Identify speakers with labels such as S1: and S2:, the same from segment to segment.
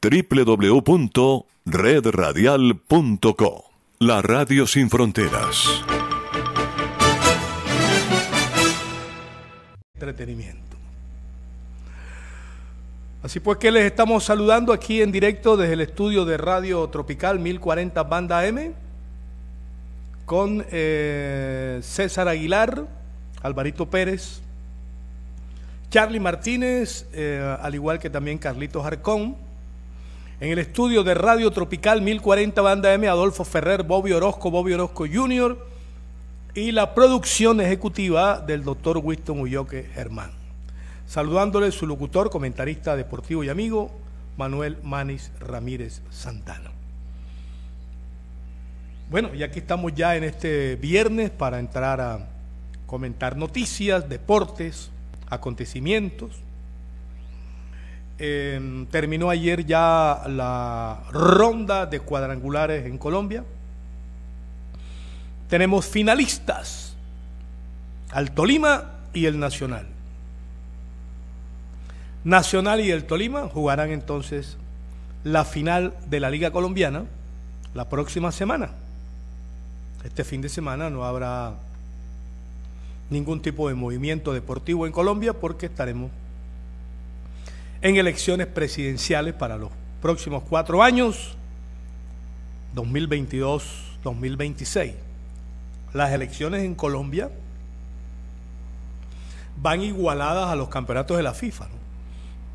S1: www.redradial.co. La Radio Sin Fronteras.
S2: Entretenimiento. Así pues que les estamos saludando aquí en directo desde el estudio de Radio Tropical 1040 Banda M con eh, César Aguilar, Alvarito Pérez, Charlie Martínez, eh, al igual que también Carlitos Arcón. En el estudio de Radio Tropical 1040 Banda M, Adolfo Ferrer, Bobby Orozco, Bobby Orozco Jr. y la producción ejecutiva del doctor Winston Ulloque Germán. Saludándole su locutor, comentarista deportivo y amigo, Manuel Manis Ramírez Santana. Bueno, y aquí estamos ya en este viernes para entrar a comentar noticias, deportes, acontecimientos. Eh, terminó ayer ya la ronda de cuadrangulares en Colombia. Tenemos finalistas, al Tolima y el Nacional. Nacional y el Tolima jugarán entonces la final de la Liga Colombiana la próxima semana. Este fin de semana no habrá ningún tipo de movimiento deportivo en Colombia porque estaremos en elecciones presidenciales para los próximos cuatro años, 2022-2026. Las elecciones en Colombia van igualadas a los campeonatos de la FIFA.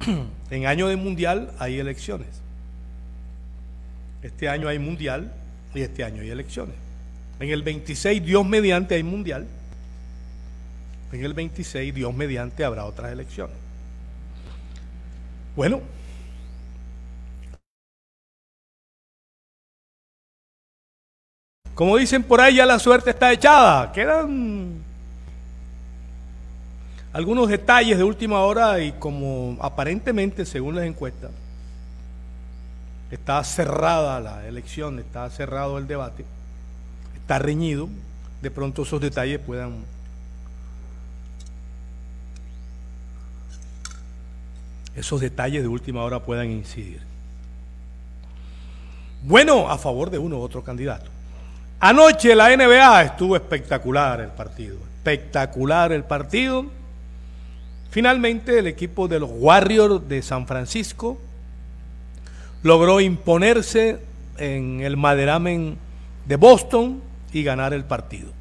S2: en año de mundial hay elecciones. Este año hay mundial y este año hay elecciones. En el 26, Dios mediante, hay mundial. En el 26, Dios mediante, habrá otras elecciones. Bueno. Como dicen por ahí, ya la suerte está echada. Quedan algunos detalles de última hora y como aparentemente, según las encuestas, está cerrada la elección, está cerrado el debate, está reñido, de pronto esos detalles puedan esos detalles de última hora puedan incidir. Bueno, a favor de uno u otro candidato. Anoche la NBA estuvo espectacular el partido, espectacular el partido Finalmente, el equipo de los Warriors de San Francisco logró imponerse en el maderamen de Boston y ganar el partido.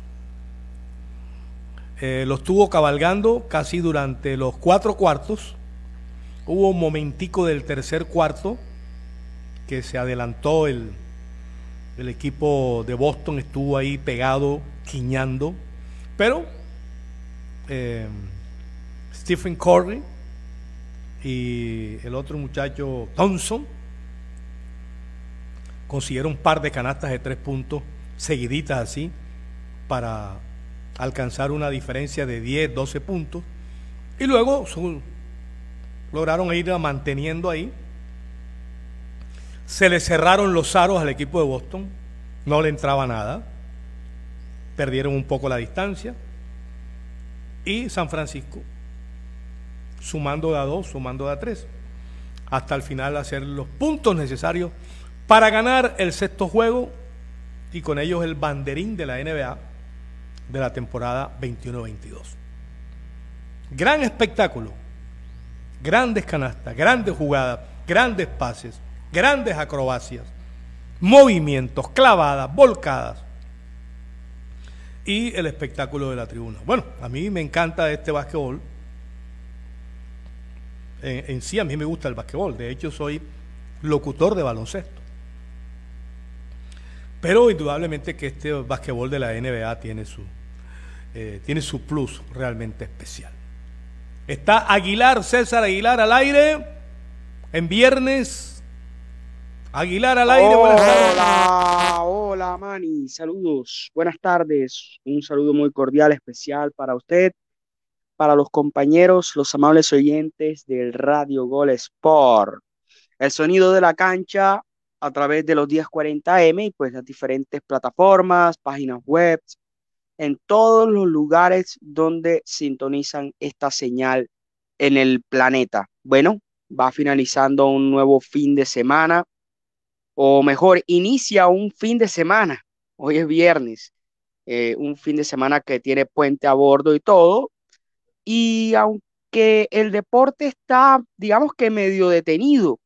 S2: Eh, lo estuvo cabalgando casi durante los cuatro cuartos. Hubo un momentico del tercer cuarto que se adelantó el, el equipo de Boston, estuvo ahí pegado, quiñando, pero eh, Stephen Curry y el otro muchacho Thompson consiguieron un par de canastas de tres puntos seguiditas así para alcanzar una diferencia de 10, 12 puntos. Y luego lograron ir manteniendo ahí. Se le cerraron los aros al equipo de Boston, no le entraba nada, perdieron un poco la distancia y San Francisco sumando de a dos, sumando de a tres, hasta el final hacer los puntos necesarios para ganar el sexto juego y con ellos el banderín de la NBA de la temporada 21-22. Gran espectáculo, grandes canastas, grandes jugadas, grandes pases, grandes acrobacias, movimientos, clavadas, volcadas y el espectáculo de la tribuna. Bueno, a mí me encanta este básquetbol en, sí a mí me gusta el basquetbol, de hecho soy locutor de baloncesto. Pero indudablemente que este basquetbol de la NBA tiene su, eh, tiene su plus realmente especial. Está Aguilar, César Aguilar al aire en viernes. Aguilar al aire.
S3: Hola, hola Mani, saludos, buenas tardes. Un saludo muy cordial, especial para usted para los compañeros, los amables oyentes del Radio Gol Sport. El sonido de la cancha a través de los días 40M y pues las diferentes plataformas, páginas web, en todos los lugares donde sintonizan esta señal en el planeta. Bueno, va finalizando un nuevo fin de semana, o mejor, inicia un fin de semana. Hoy es viernes, eh, un fin de semana que tiene puente a bordo y todo. Y aunque el deporte está, digamos que medio detenido,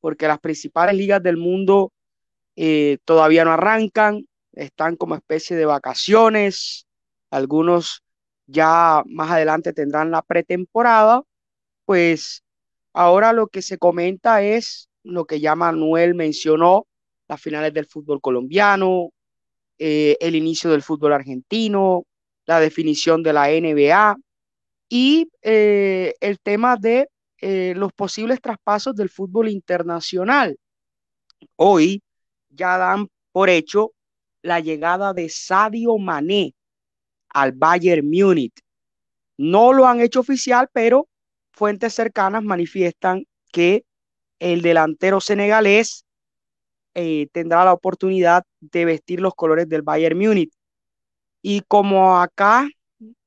S3: porque las principales ligas del mundo eh, todavía no arrancan, están como especie de vacaciones, algunos ya más adelante tendrán la pretemporada, pues ahora lo que se comenta es lo que ya Manuel mencionó, las finales del fútbol colombiano, eh, el inicio del fútbol argentino, la definición de la NBA y eh, el tema de eh, los posibles traspasos del fútbol internacional. Hoy ya dan por hecho la llegada de Sadio Mané al Bayern Múnich. No lo han hecho oficial, pero fuentes cercanas manifiestan que el delantero senegalés eh, tendrá la oportunidad de vestir los colores del Bayern Múnich. Y como acá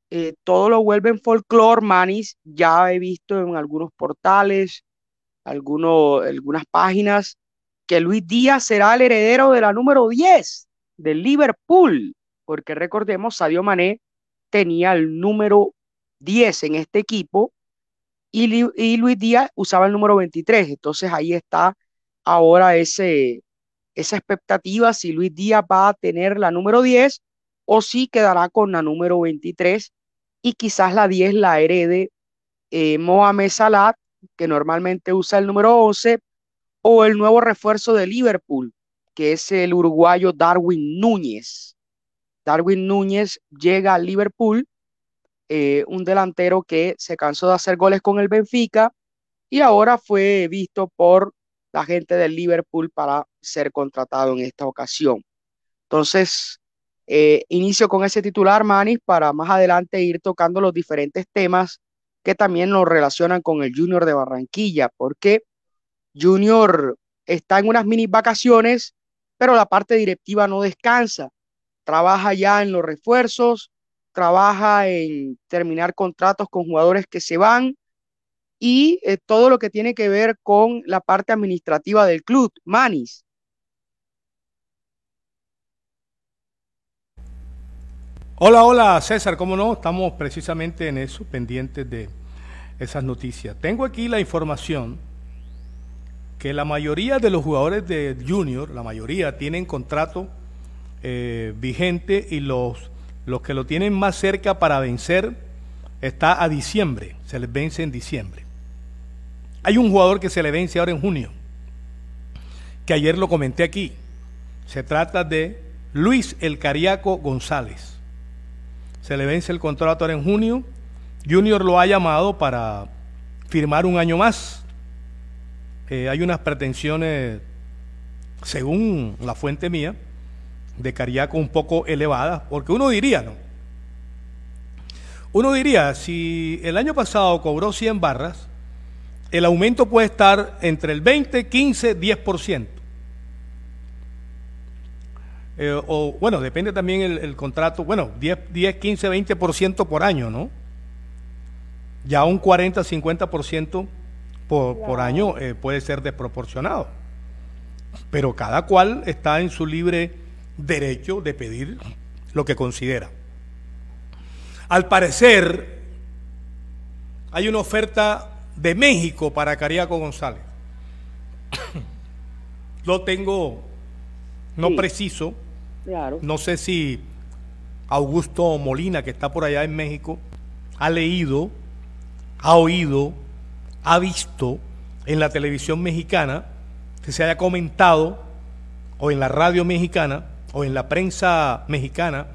S3: eh, todo lo vuelven folclore, Manis, ya he visto en algunos portales, algunos, algunas páginas, que Luis Díaz será el heredero de la número 10 del Liverpool, porque recordemos, Sadio Mané tenía el número 10 en este equipo y, y Luis Díaz usaba el número 23. Entonces ahí está ahora ese, esa expectativa si Luis Díaz va a tener la número 10 o si quedará con la número 23 y quizás la 10 la herede eh, Mohamed Salah, que normalmente usa el número 11, o el nuevo refuerzo de Liverpool, que es el uruguayo Darwin Núñez. Darwin Núñez llega al Liverpool, eh, un delantero que se cansó de hacer goles con el Benfica y ahora fue visto por la gente del Liverpool para ser contratado en esta ocasión. Entonces, eh, inicio con ese titular, Manis, para más adelante ir tocando los diferentes temas que también nos relacionan con el Junior de Barranquilla, porque Junior está en unas mini vacaciones, pero la parte directiva no descansa. Trabaja ya en los refuerzos, trabaja en terminar contratos con jugadores que se van y eh, todo lo que tiene que ver con la parte administrativa del club, Manis.
S2: Hola, hola César, ¿cómo no? Estamos precisamente en eso, pendientes de esas noticias. Tengo aquí la información que la mayoría de los jugadores de Junior, la mayoría, tienen contrato eh, vigente y los, los que lo tienen más cerca para vencer está a diciembre, se les vence en diciembre. Hay un jugador que se le vence ahora en junio, que ayer lo comenté aquí. Se trata de Luis El Cariaco González. Se le vence el contrato ahora en junio. Junior lo ha llamado para firmar un año más eh, hay unas pretensiones, según la fuente mía, de Cariaco un poco elevadas, porque uno diría, ¿no? Uno diría, si el año pasado cobró 100 barras, el aumento puede estar entre el 20, 15, 10%. o bueno, depende también el, contrato, bueno, 10, 10, 15, 20% por año, ¿no? Ya un 40, 50% por, año eh, puede ser desproporcionado. Pero cada cual está en su libre derecho de pedir lo que considera. Al parecer, hay una oferta de México para Cariaco González. Lo tengo no preciso. No sé si Augusto Molina, que está por allá en México, ha leído, ha oído ha visto en la televisión mexicana, que se haya comentado, o en la radio mexicana, o en la prensa mexicana,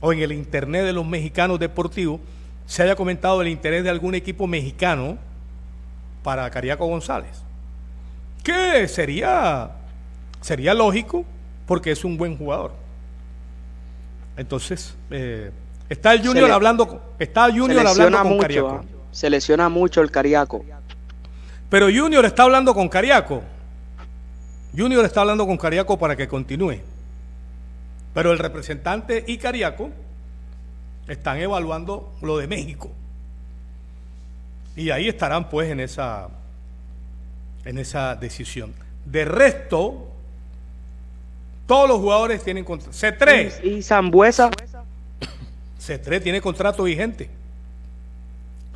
S2: o en el internet de los mexicanos deportivos, se haya comentado el interés de algún equipo mexicano para Cariaco González. Que sería, sería lógico porque es un buen jugador. Entonces, eh, está el Junior hablando, está Junior hablando con Cariaco. ¿ah?
S3: Se lesiona mucho el Cariaco.
S2: Pero Junior está hablando con Cariaco. Junior está hablando con Cariaco para que continúe. Pero el representante y Cariaco están evaluando lo de México. Y ahí estarán pues en esa en esa decisión. De resto, todos los jugadores tienen contrato. C3.
S3: ¿Y, y Zambuesa?
S2: C3 tiene contrato vigente.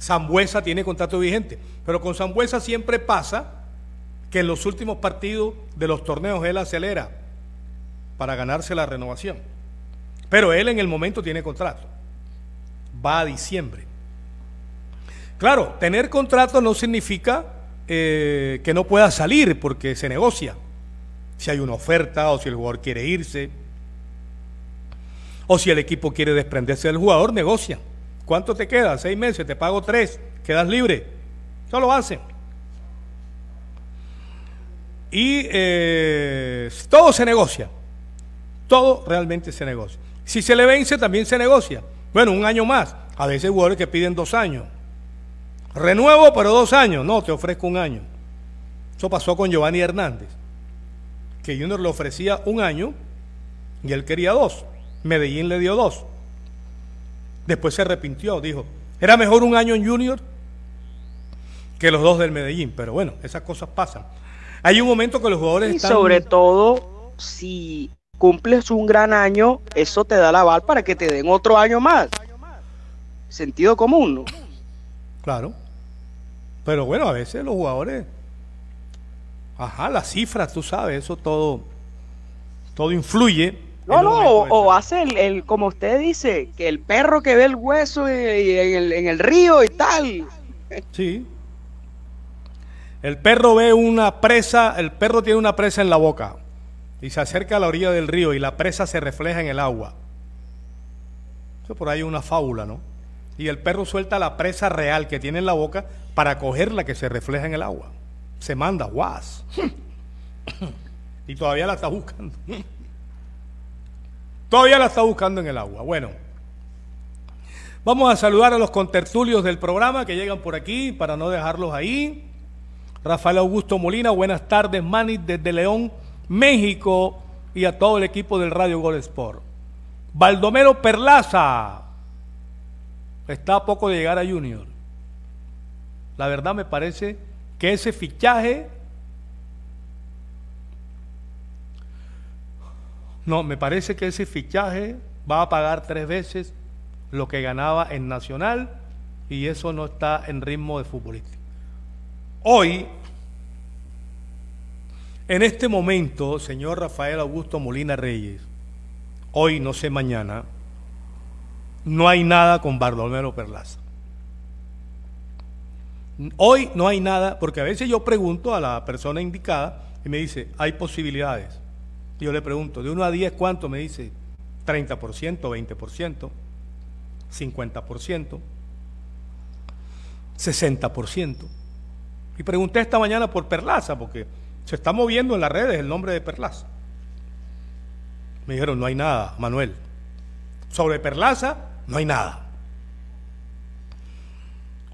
S2: Zambuesa tiene contrato vigente. Pero con Zambuesa siempre pasa que en los últimos partidos de los torneos él acelera para ganarse la renovación. Pero él en el momento tiene contrato. Va a diciembre. Claro, tener contrato no significa eh, que no pueda salir porque se negocia. Si hay una oferta o si el jugador quiere irse o si el equipo quiere desprenderse del jugador, negocia. ¿Cuánto te queda? Seis meses, te pago tres, quedas libre. Eso lo hacen. Y eh, todo se negocia. Todo realmente se negocia. Si se le vence, también se negocia. Bueno, un año más. A veces jugadores que piden dos años. Renuevo, pero dos años. No, te ofrezco un año. Eso pasó con Giovanni Hernández. Que Junior le ofrecía un año y él quería dos. Medellín le dio dos. Después se arrepintió, dijo, era mejor un año en Junior que los dos del Medellín. Pero bueno, esas cosas pasan. Hay un momento que los jugadores
S3: y sobre todo, si cumples un gran año, eso te da la aval para que te den otro año más. Sentido común, ¿no?
S2: Claro. Pero bueno, a veces los jugadores. Ajá, las cifras, tú sabes, eso todo. Todo influye.
S3: No, no, o, o, hace el, el, como usted dice, que el perro que ve el hueso en el, en el río y tal.
S2: Sí, el perro ve una presa, el perro tiene una presa en la boca y se acerca a la orilla del río y la presa se refleja en el agua. Eso por ahí es una fábula, ¿no? Y el perro suelta la presa real que tiene en la boca para coger la que se refleja en el agua. Se manda, guas. y todavía la está buscando. Todavía la está buscando en el agua. Bueno. Vamos a saludar a los contertulios del programa que llegan por aquí para no dejarlos ahí. Rafael Augusto Molina, buenas tardes, Manny, desde León, México, y a todo el equipo del Radio Gol Sport. Baldomero Perlaza está a poco de llegar a Junior. La verdad me parece que ese fichaje No, me parece que ese fichaje va a pagar tres veces lo que ganaba en Nacional y eso no está en ritmo de futbolista. Hoy, en este momento, señor Rafael Augusto Molina Reyes, hoy, no sé mañana, no hay nada con Bartolomé Perlaza. Hoy no hay nada, porque a veces yo pregunto a la persona indicada y me dice, hay posibilidades. Yo le pregunto, de 1 a 10, ¿cuánto? Me dice, 30%, 20%, 50%, 60%. Y pregunté esta mañana por Perlaza, porque se está moviendo en las redes el nombre de Perlaza. Me dijeron, no hay nada, Manuel. Sobre Perlaza, no hay nada.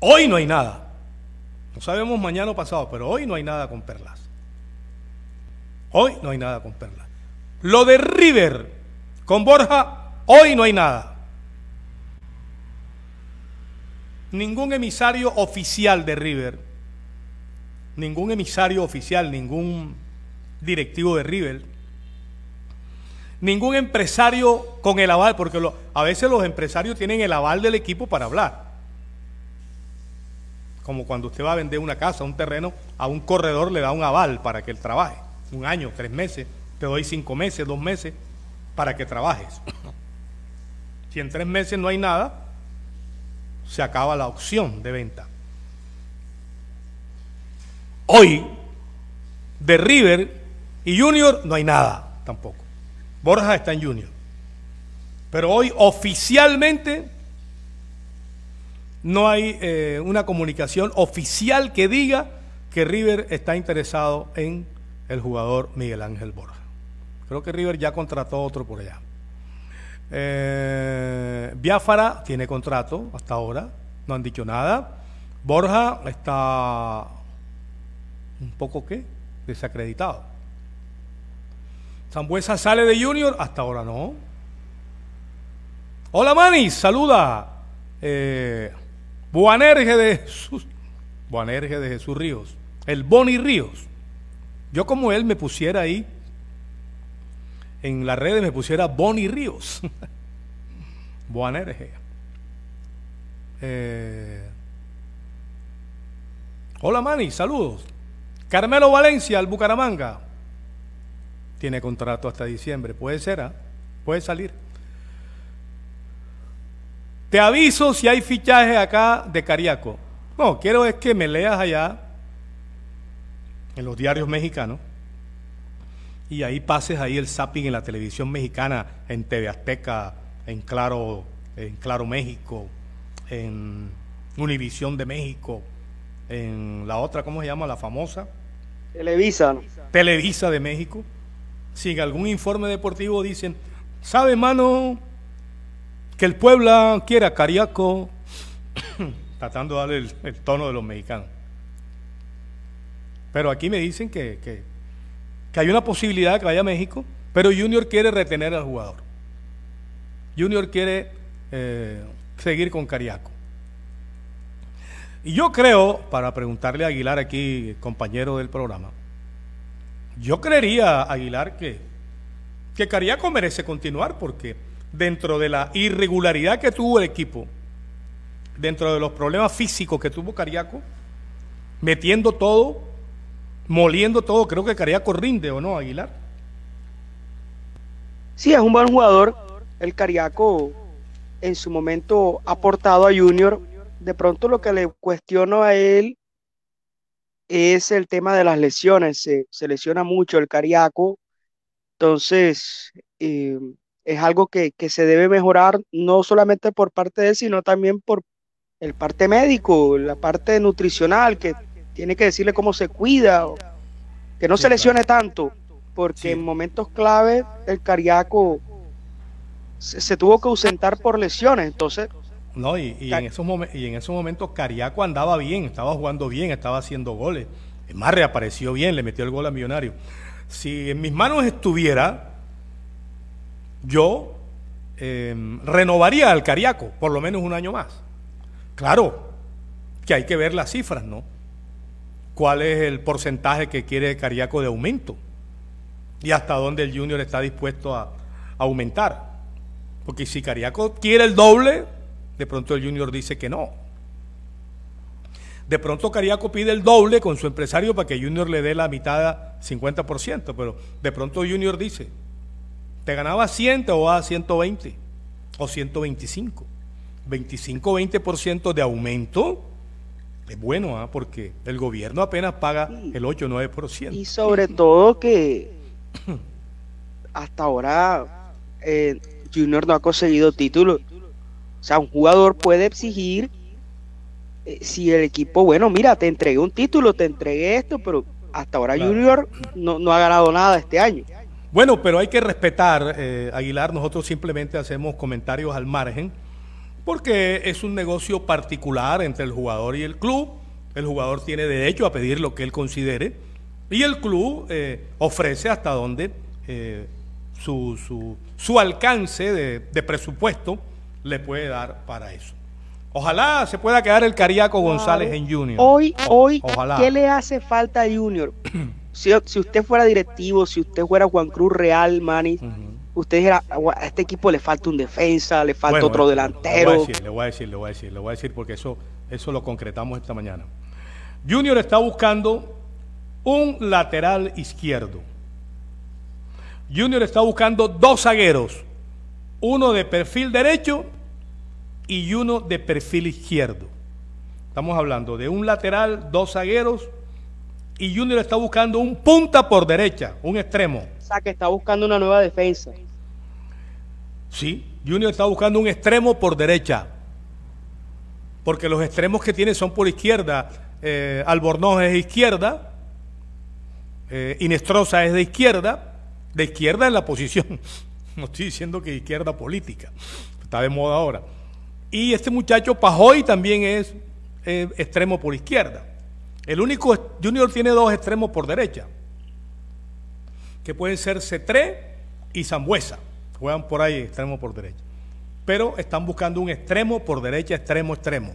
S2: Hoy no hay nada. No sabemos mañana o pasado, pero hoy no hay nada con Perlaza. Hoy no hay nada con Perlaza. Lo de River con Borja, hoy no hay nada. Ningún emisario oficial de River, ningún emisario oficial, ningún directivo de River, ningún empresario con el aval, porque a veces los empresarios tienen el aval del equipo para hablar. Como cuando usted va a vender una casa, un terreno, a un corredor le da un aval para que él trabaje. Un año, tres meses, te doy cinco meses, dos meses, para que trabajes. Si en tres meses no hay nada, se acaba la opción de venta. Hoy, de River y Junior no hay nada tampoco. Borja está en Junior. Pero hoy oficialmente no hay eh, una comunicación oficial que diga que River está interesado en el jugador Miguel Ángel Borja. Creo que River ya contrató otro por allá. Eh, Biafara tiene contrato hasta ahora, no han dicho nada. Borja está un poco qué, desacreditado. Zambuesa sale de Junior, hasta ahora no. Hola Manis, saluda. Eh, Buanerge de Jesús. Buanerge de Jesús Ríos. el Boni Ríos. Yo como él me pusiera ahí, en las redes me pusiera Boni Ríos. Boanerge. Eh, hola Manny, saludos. Carmelo Valencia, al Bucaramanga. Tiene contrato hasta diciembre. Puede ser, ¿ah? Puede salir. Te aviso si hay fichaje acá de Cariaco. No, quiero es que me leas allá en los diarios mexicanos y ahí pases ahí el zapping en la televisión mexicana, en TV Azteca, en Claro, en Claro México, en Univisión de México, en la otra, ¿cómo se llama? La famosa.
S3: Televisa.
S2: Televisa de México. Si en algún informe deportivo dicen, ¿sabe, mano? Que el Puebla quiera Cariaco, tratando de darle el, tono de los mexicanos. Pero aquí me dicen que, que, que hay una posibilidad de que vaya a México, pero Junior quiere retener al jugador. Junior quiere eh, seguir con Cariaco. Y yo creo, para preguntarle a Aguilar aquí, compañero del programa, yo creería, Aguilar, que, que Cariaco merece continuar porque dentro de la irregularidad que tuvo el equipo, dentro de los problemas físicos que tuvo Cariaco, metiendo todo, moliendo todo, creo que Cariaco rinde o no, Aguilar.
S3: Sí, es un buen jugador, el Cariaco en su momento aportado a Junior. De pronto lo que le cuestiono a él es el tema de las lesiones. Se, lesiona mucho el Cariaco. Entonces, eh, es algo que, se debe mejorar no solamente por parte de él, sino también por el parte médico, la parte nutricional, que tiene que decirle cómo se cuida, que no se lesione tanto, porque en momentos clave el Cariaco se, tuvo que ausentar por lesiones, entonces...
S2: No, y, en esos y en esos momentos Cariaco andaba bien, estaba jugando bien, estaba haciendo goles. Es más, reapareció bien, le metió el gol a Millonario. Si en mis manos estuviera, yo em, renovaría al Cariaco por lo menos un año más. Claro, que hay que ver las cifras, ¿no? ¿Cuál es el porcentaje que quiere Cariaco de aumento? Y hasta dónde el Junior está dispuesto a aumentar. Porque si Cariaco quiere el doble, de pronto el Junior dice que no. De pronto Cariaco pide el doble con su empresario para que Junior le dé la mitad, 50%, pero de pronto Junior dice, te ganaba 100, o a 120 o 125. 25-20% de aumento es bueno, ¿ah? porque el gobierno apenas paga el 8-9%.
S3: Y sobre todo que hasta ahora eh, Junior no ha conseguido título. O sea, un jugador puede exigir eh, si el equipo, bueno, mira, te entregué un título, te entregué esto, pero hasta ahora Junior no, ha ganado nada este año.
S2: Bueno, pero hay que respetar, eh, Aguilar, nosotros simplemente hacemos comentarios al margen, porque es un negocio particular entre el jugador y el club. El jugador tiene derecho a pedir lo que él considere y el club eh, ofrece hasta donde su, su, su alcance de, presupuesto le puede dar para eso. Ojalá se pueda quedar el Cariaco González en Junior.
S3: Hoy, hoy, ¿qué le hace falta a Junior? si, usted fuera directivo, si usted fuera Juan Cruz Real, Manny, usted dijera, a este equipo le falta un defensa, le falta otro delantero.
S2: Le voy, a decir, le voy a decir, le voy a decir, porque eso, eso lo concretamos esta mañana. Junior está buscando un lateral izquierdo. Junior está buscando dos zagueros, uno de perfil derecho y uno de perfil izquierdo. Estamos hablando de un lateral, dos zagueros y Junior está buscando un punta por derecha, un extremo.
S3: O sea, que está buscando una nueva defensa.
S2: Sí, Junior está buscando un extremo por derecha. Porque los extremos que tiene son por izquierda. Eh, Albornoz es izquierda. Eh, Inestrosa es de izquierda de izquierda en la posición. No estoy diciendo que izquierda política, está de moda ahora. Y este muchacho Pajoy también es extremo por izquierda. El único Junior tiene dos extremos por derecha, que pueden ser Cetré y Zambuesa. Juegan por ahí extremo por derecha. Pero están buscando un extremo por derecha, extremo, extremo.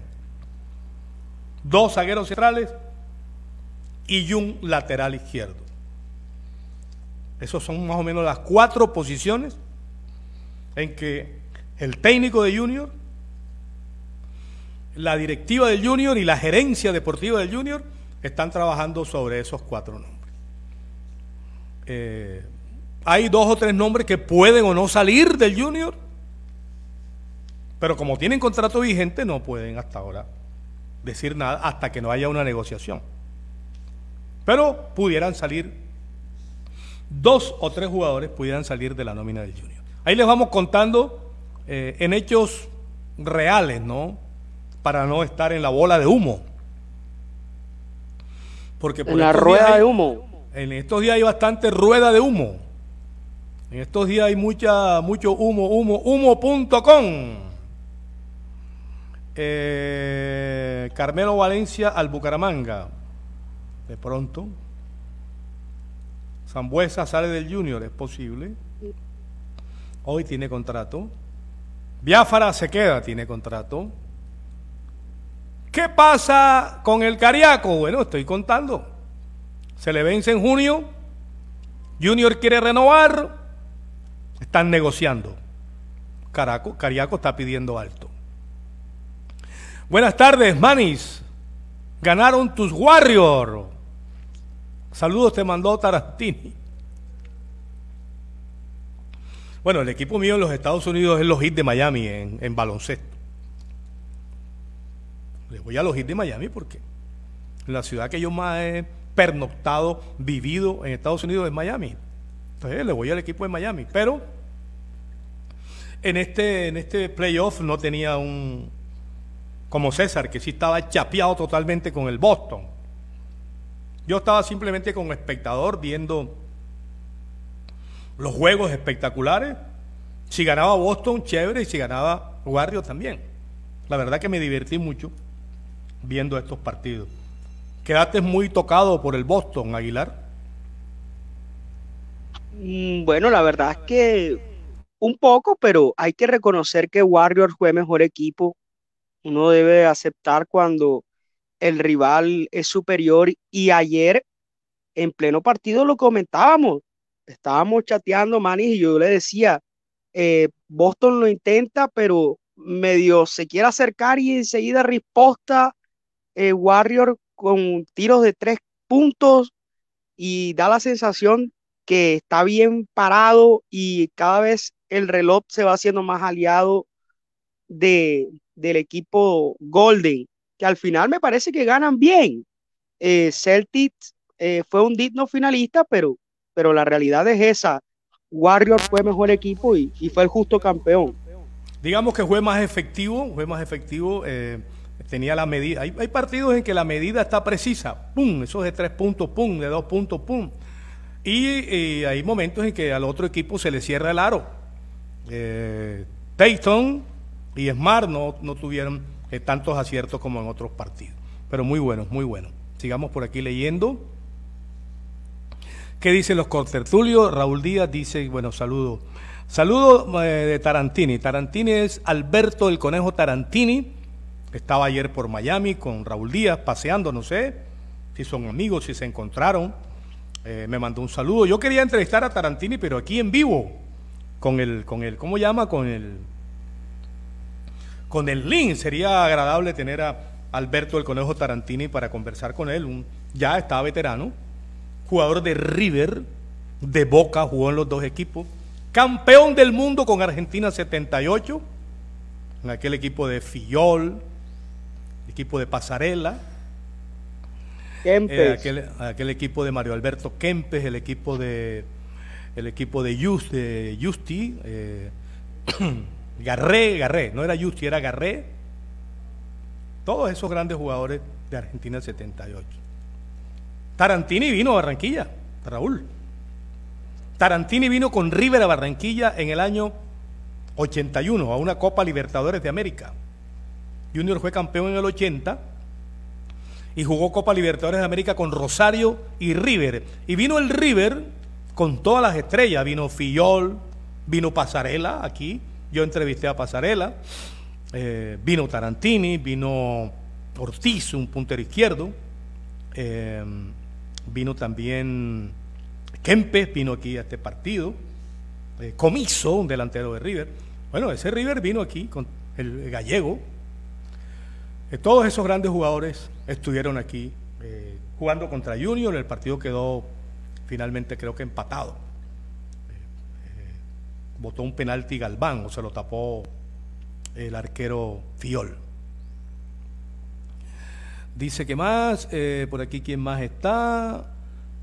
S2: Dos zagueros centrales y un lateral izquierdo. Esas son más o menos las cuatro posiciones en que el técnico de Junior, la directiva del Junior y la gerencia deportiva del Junior están trabajando sobre esos cuatro nombres. Eh, hay dos o tres nombres que pueden o no salir del Junior, pero como tienen contrato vigente no pueden hasta ahora decir nada hasta que no haya una negociación. Pero pudieran salir, dos o tres jugadores pudieran salir de la nómina del Junior. Ahí les vamos contando eh, en hechos reales, ¿no? Para no estar en la bola de humo.
S3: Porque por en la rueda de humo.
S2: En estos días hay bastante rueda de humo. En estos días hay mucha, mucho humo, humo, humo.com. Eh, Carmelo Valencia al Bucaramanga. De pronto. Zambuesa sale del Junior, es posible. Hoy tiene contrato. Biafara se queda, tiene contrato. ¿Qué pasa con el Cariaco? Bueno, estoy contando. Se le vence en junio. Junior quiere renovar. Están negociando. Caraco, Cariaco está pidiendo alto. Buenas tardes, Manis. Ganaron tus Warriors. Saludos te mandó Tarantini. Bueno, el equipo mío en los Estados Unidos es los Heat de Miami en, baloncesto. Le voy a los Heat de Miami porque la ciudad que yo más he pernoctado, vivido en Estados Unidos es Miami. Entonces le voy al equipo de Miami. Pero en este, en este playoff no tenía un, como César, que sí estaba chapeado totalmente con el Boston. Yo estaba simplemente como espectador viendo los juegos espectaculares. Si ganaba Boston, chévere, y si ganaba Warriors también. La verdad que me divertí mucho viendo estos partidos. ¿Quedaste muy tocado por el Boston, Aguilar?
S3: Mm, bueno, la verdad es que un poco, pero hay que reconocer que Warriors fue mejor equipo. Uno debe aceptar cuando el rival es superior y ayer en pleno partido lo comentábamos estábamos chateando, Manny, y yo le decía, eh, Boston lo intenta, pero medio se quiere acercar y enseguida respuesta eh, Warrior con tiros de tres puntos y da la sensación que está bien parado y cada vez el reloj se va haciendo más aliado de, del equipo Golden, que al final me parece que ganan bien. Eh, Celtics fue un digno finalista, pero pero la realidad es esa. Warriors fue mejor equipo y, fue el justo campeón.
S2: Digamos que fue más efectivo, fue más efectivo, eh, tenía la medida. Hay, partidos en que la medida está precisa, pum, esos de tres puntos, pum, de dos puntos, pum. Y, hay momentos en que al otro equipo se le cierra el aro. Eh, y Smart no, no tuvieron eh, tantos aciertos como en otros partidos. Pero muy buenos, muy buenos. Sigamos por aquí leyendo. ¿Qué dicen los contertulios? Raúl Díaz dice, bueno, saludo. Saludo eh, de Tarantini. Tarantini es Alberto el Conejo Tarantini. Estaba ayer por Miami con Raúl Díaz paseando, no sé si son amigos, si se encontraron. Eh, me mandó un saludo. Yo quería entrevistar a Tarantini, pero aquí en vivo, con el, con el, ¿cómo llama? Con el, con el link. Sería agradable tener a Alberto el Conejo Tarantini para conversar con él. Ya está veterano jugador de River, de Boca, jugó en los dos equipos, campeón del mundo con Argentina 78, en aquel equipo de Fillol, equipo de Pasarela, eh, aquel, equipo de Mario Alberto Kempes, el equipo de el equipo de, de Justi, eh, Garré, Garré, no era Justi, era Garré, todos esos grandes jugadores de Argentina 78. Tarantini vino a Barranquilla, Raúl. Tarantini vino con River a Barranquilla en el año 81 a una Copa Libertadores de América. Junior fue campeón en el 80 y jugó Copa Libertadores de América con Rosario y River. Y vino el River con todas las estrellas. Vino Fillol, vino Pasarela aquí. Yo entrevisté a Pasarela. Eh, vino Tarantini, vino Ortiz, un puntero izquierdo. Eh, vino también Kempes, vino aquí a este partido, eh, Comiso, un delantero de River. Bueno, ese River vino aquí con el gallego. Eh, todos esos grandes jugadores estuvieron aquí eh, jugando contra Junior, el partido quedó finalmente creo que empatado. Votó un penalti Galván o se lo tapó el arquero Fiol. Dice que más, eh, por aquí quién más está.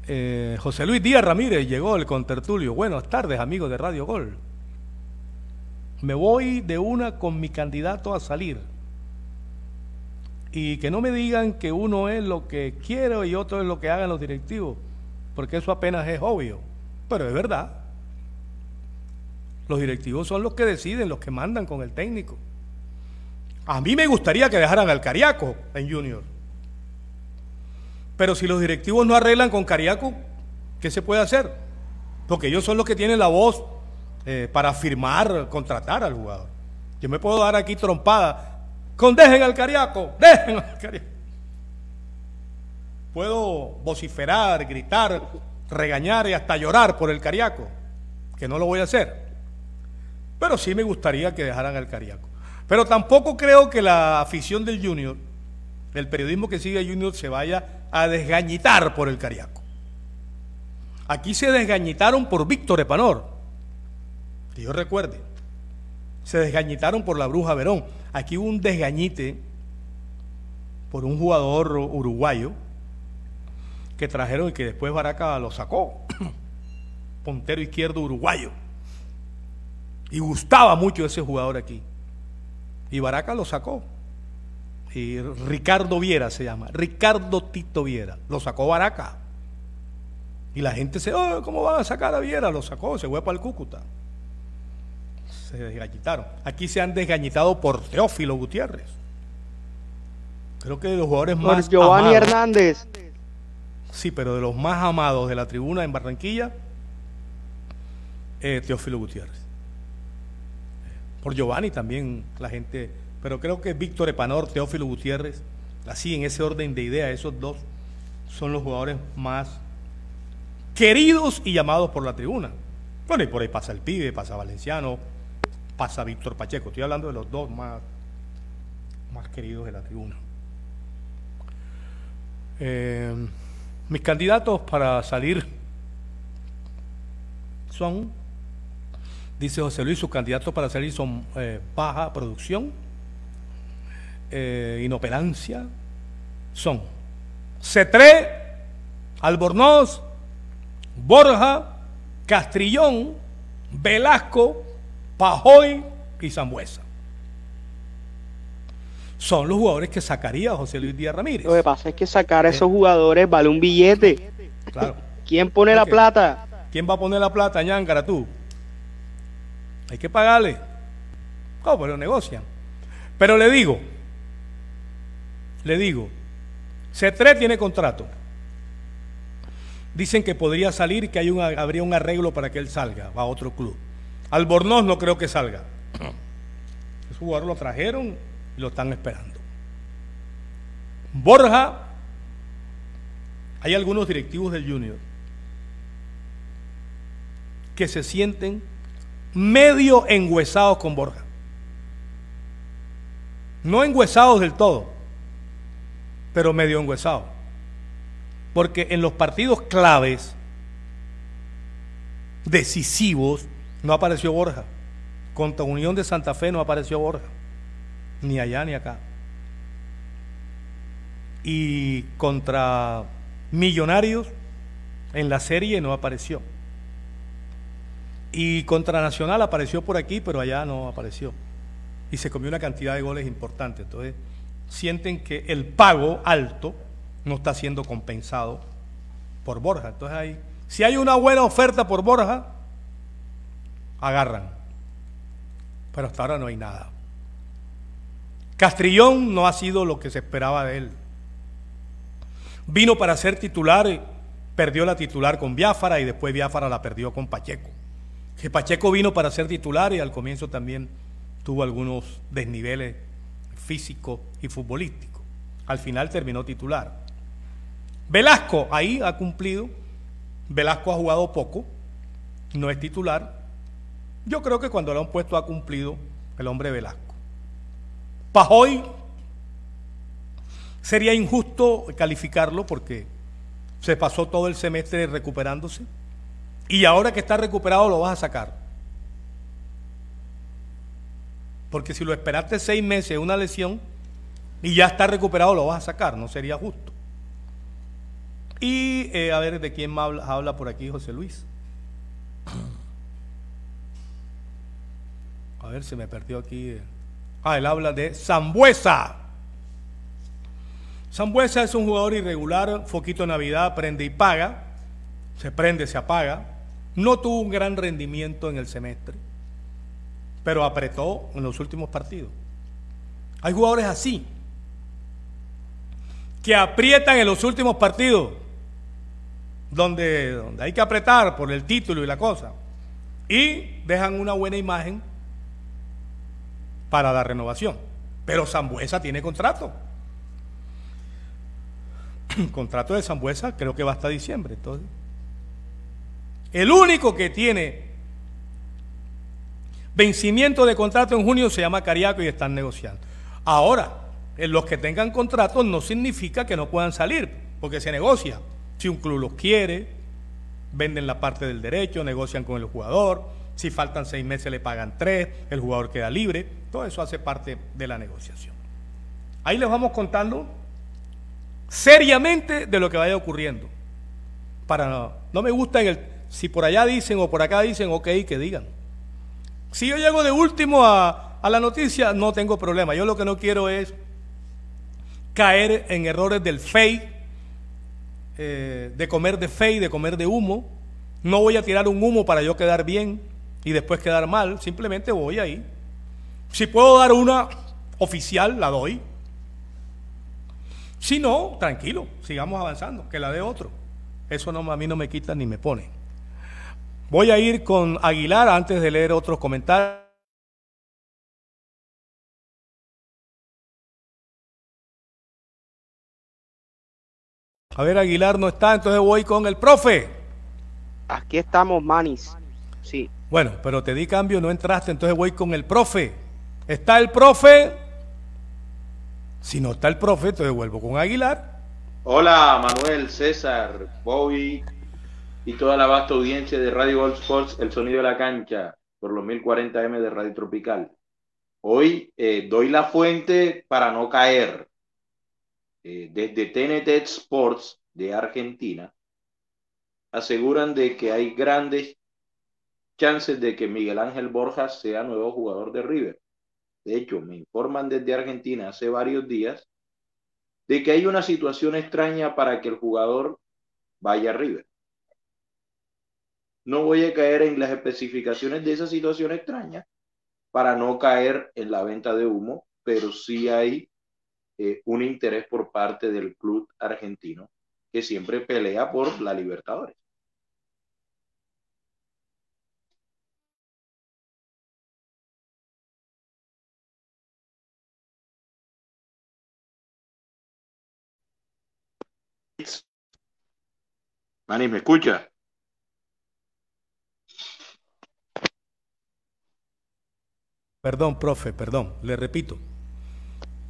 S2: Eh, José Luis Díaz Ramírez llegó el contertulio. Buenas tardes, amigos de Radio Gol. Me voy de una con mi candidato a salir. Y que no me digan que uno es lo que quiero y otro es lo que hagan los directivos, porque eso apenas es obvio. Pero es verdad. Los directivos son los que deciden, los que mandan con el técnico. A mí me gustaría que dejaran al Cariaco en Junior. Pero si los directivos no arreglan con Cariaco, ¿qué se puede hacer? Porque ellos son los que tienen la voz eh, para firmar, contratar al jugador. Yo me puedo dar aquí trompada con dejen al Cariaco, dejen al Cariaco. Puedo vociferar, gritar, regañar y hasta llorar por el Cariaco, que no lo voy a hacer. Pero sí me gustaría que dejaran al Cariaco. Pero tampoco creo que la afición del Junior, el periodismo que sigue a Junior, se vaya a desgañitar por el Cariaco. Aquí se desgañitaron por Víctor Epanor, que yo recuerde. Se desgañitaron por la Bruja Verón. Aquí hubo un desgañite por un jugador uruguayo que trajeron y que después Baraca lo sacó. Pontero izquierdo uruguayo. Y gustaba mucho ese jugador aquí. Y Baraca lo sacó. Y Ricardo Viera se llama. Ricardo Tito Viera. Lo sacó Baraca. Y la gente se, oh, ¿cómo van a sacar a Viera? Lo sacó, se fue para el Cúcuta. Se desgañitaron. Aquí se han desgañitado por Teófilo Gutiérrez. Creo que de los jugadores
S3: por
S2: más.
S3: Giovanni Hernández.
S2: Sí, pero de los más amados de la tribuna en Barranquilla, eh, Teófilo Gutiérrez por Giovanni también la gente, pero creo que Víctor Epanor, Teófilo Gutiérrez, así en ese orden de idea, esos dos son los jugadores más queridos y llamados por la tribuna. Bueno, y por ahí pasa el pibe, pasa Valenciano, pasa Víctor Pacheco. Estoy hablando de los dos más, más queridos de la tribuna. Eh, mis candidatos para salir son Dice José Luis, sus candidatos para salir son eh, baja producción, eh, inoperancia, son Cetré, Albornoz, Borja, Castrillón, Velasco, Pajoy y Zambuesa. Son los jugadores que sacaría José Luis Díaz Ramírez.
S3: Lo que pasa es que sacar a esos jugadores vale un billete.
S2: Claro.
S3: ¿Quién pone la plata?
S2: ¿Quién va a poner la plata, ñangara, tú? Hay que pagarle. ¿Cómo? Pero negocian. Pero le digo, le digo, C3 tiene contrato. Dicen que podría salir que hay habría un arreglo para que él salga a otro club. Albornoz no creo que salga. Ese jugador lo trajeron y lo están esperando. Borja, hay algunos directivos del Junior que se sienten medio enguesados con Borja. No enguesados del todo, pero medio enguesados. Porque en los partidos claves, decisivos, no apareció Borja. Contra Unión de Santa Fe no apareció Borja. Ni allá ni acá. Y contra Millonarios en la serie no apareció. Y contra Nacional apareció por aquí, pero allá no apareció. Y se comió una cantidad de goles importante. Entonces, sienten que el pago alto no está siendo compensado por Borja. Entonces, ahí, si hay una buena oferta por Borja, agarran. Pero hasta ahora no hay nada. Castrillón no ha sido lo que se esperaba de él. Vino para ser titular, perdió la titular con Biafara y después Biafara la perdió con Pacheco que Pacheco vino para ser titular y al comienzo también tuvo algunos desniveles físicos y futbolísticos. Al final terminó titular. Velasco, ahí ha cumplido. Velasco ha jugado poco, no es titular. Yo creo que cuando lo han puesto ha cumplido el hombre Velasco. Pajoy sería injusto calificarlo porque se pasó todo el semestre recuperándose y ahora que está recuperado lo vas a sacar. Porque si lo esperaste seis meses, una lesión, y ya está recuperado, lo vas a sacar, no sería justo. Y eh, a ver de quién habla, habla por aquí José Luis. A ver, se me perdió aquí. Ah, él habla de Zambuesa. Zambuesa es un jugador irregular, foquito Navidad, prende y paga. Se prende, se apaga. No tuvo un gran rendimiento en el semestre, pero apretó en los últimos partidos. Hay jugadores así, que aprietan en los últimos partidos, donde, donde hay que apretar por el título y la cosa, y dejan una buena imagen para la renovación. Pero Zambuesa tiene contrato. contrato de Zambuesa creo que va hasta diciembre. Entonces. El único que tiene vencimiento de contrato en junio se llama Cariaco y están negociando. Ahora, los que tengan contrato no significa que no puedan salir, porque se negocia. Si un club los quiere, venden la parte del derecho, negocian con el jugador, si faltan seis meses le pagan tres, el jugador queda libre. Todo eso hace parte de la negociación. Ahí les vamos contando seriamente de lo que vaya ocurriendo. Para no, no me gusta en el, si por allá dicen o por acá dicen, ok, que digan. Si yo llego de último a, la noticia, no tengo problema. Yo lo que no quiero es caer en errores del fake, eh, de comer de fake, de comer de humo. No voy a tirar un humo para yo quedar bien y después quedar mal, simplemente voy ahí. Si puedo dar una oficial, la doy. Si no, tranquilo, sigamos avanzando, que la dé otro. Eso no, a mí no me quita ni me pone. Voy a ir con Aguilar antes de leer otros comentarios. A ver, Aguilar no está, entonces voy con el profe.
S3: Aquí estamos, Manis. Sí.
S2: Bueno, pero te di cambio, no entraste, entonces voy con el profe. ¿Está el profe? Si no está el profe, entonces vuelvo con Aguilar.
S4: Hola, Manuel, César, Bobby y toda la vasta audiencia de Radio Gold Sports, el sonido de la cancha, por los 1040M de Radio Tropical. Hoy eh, doy la fuente para no caer. Eh, desde TNT Sports de Argentina, aseguran de que hay grandes chances de que Miguel Ángel Borjas sea nuevo jugador de River. De hecho, me informan desde Argentina hace varios días de que hay una situación extraña para que el jugador vaya a River. No voy a caer en las especificaciones de esa situación extraña para no caer en la venta de humo, pero sí hay eh, un interés por parte del club argentino que siempre pelea por la Libertadores. Manny, ¿me escucha?
S2: Perdón, profe, perdón, le repito.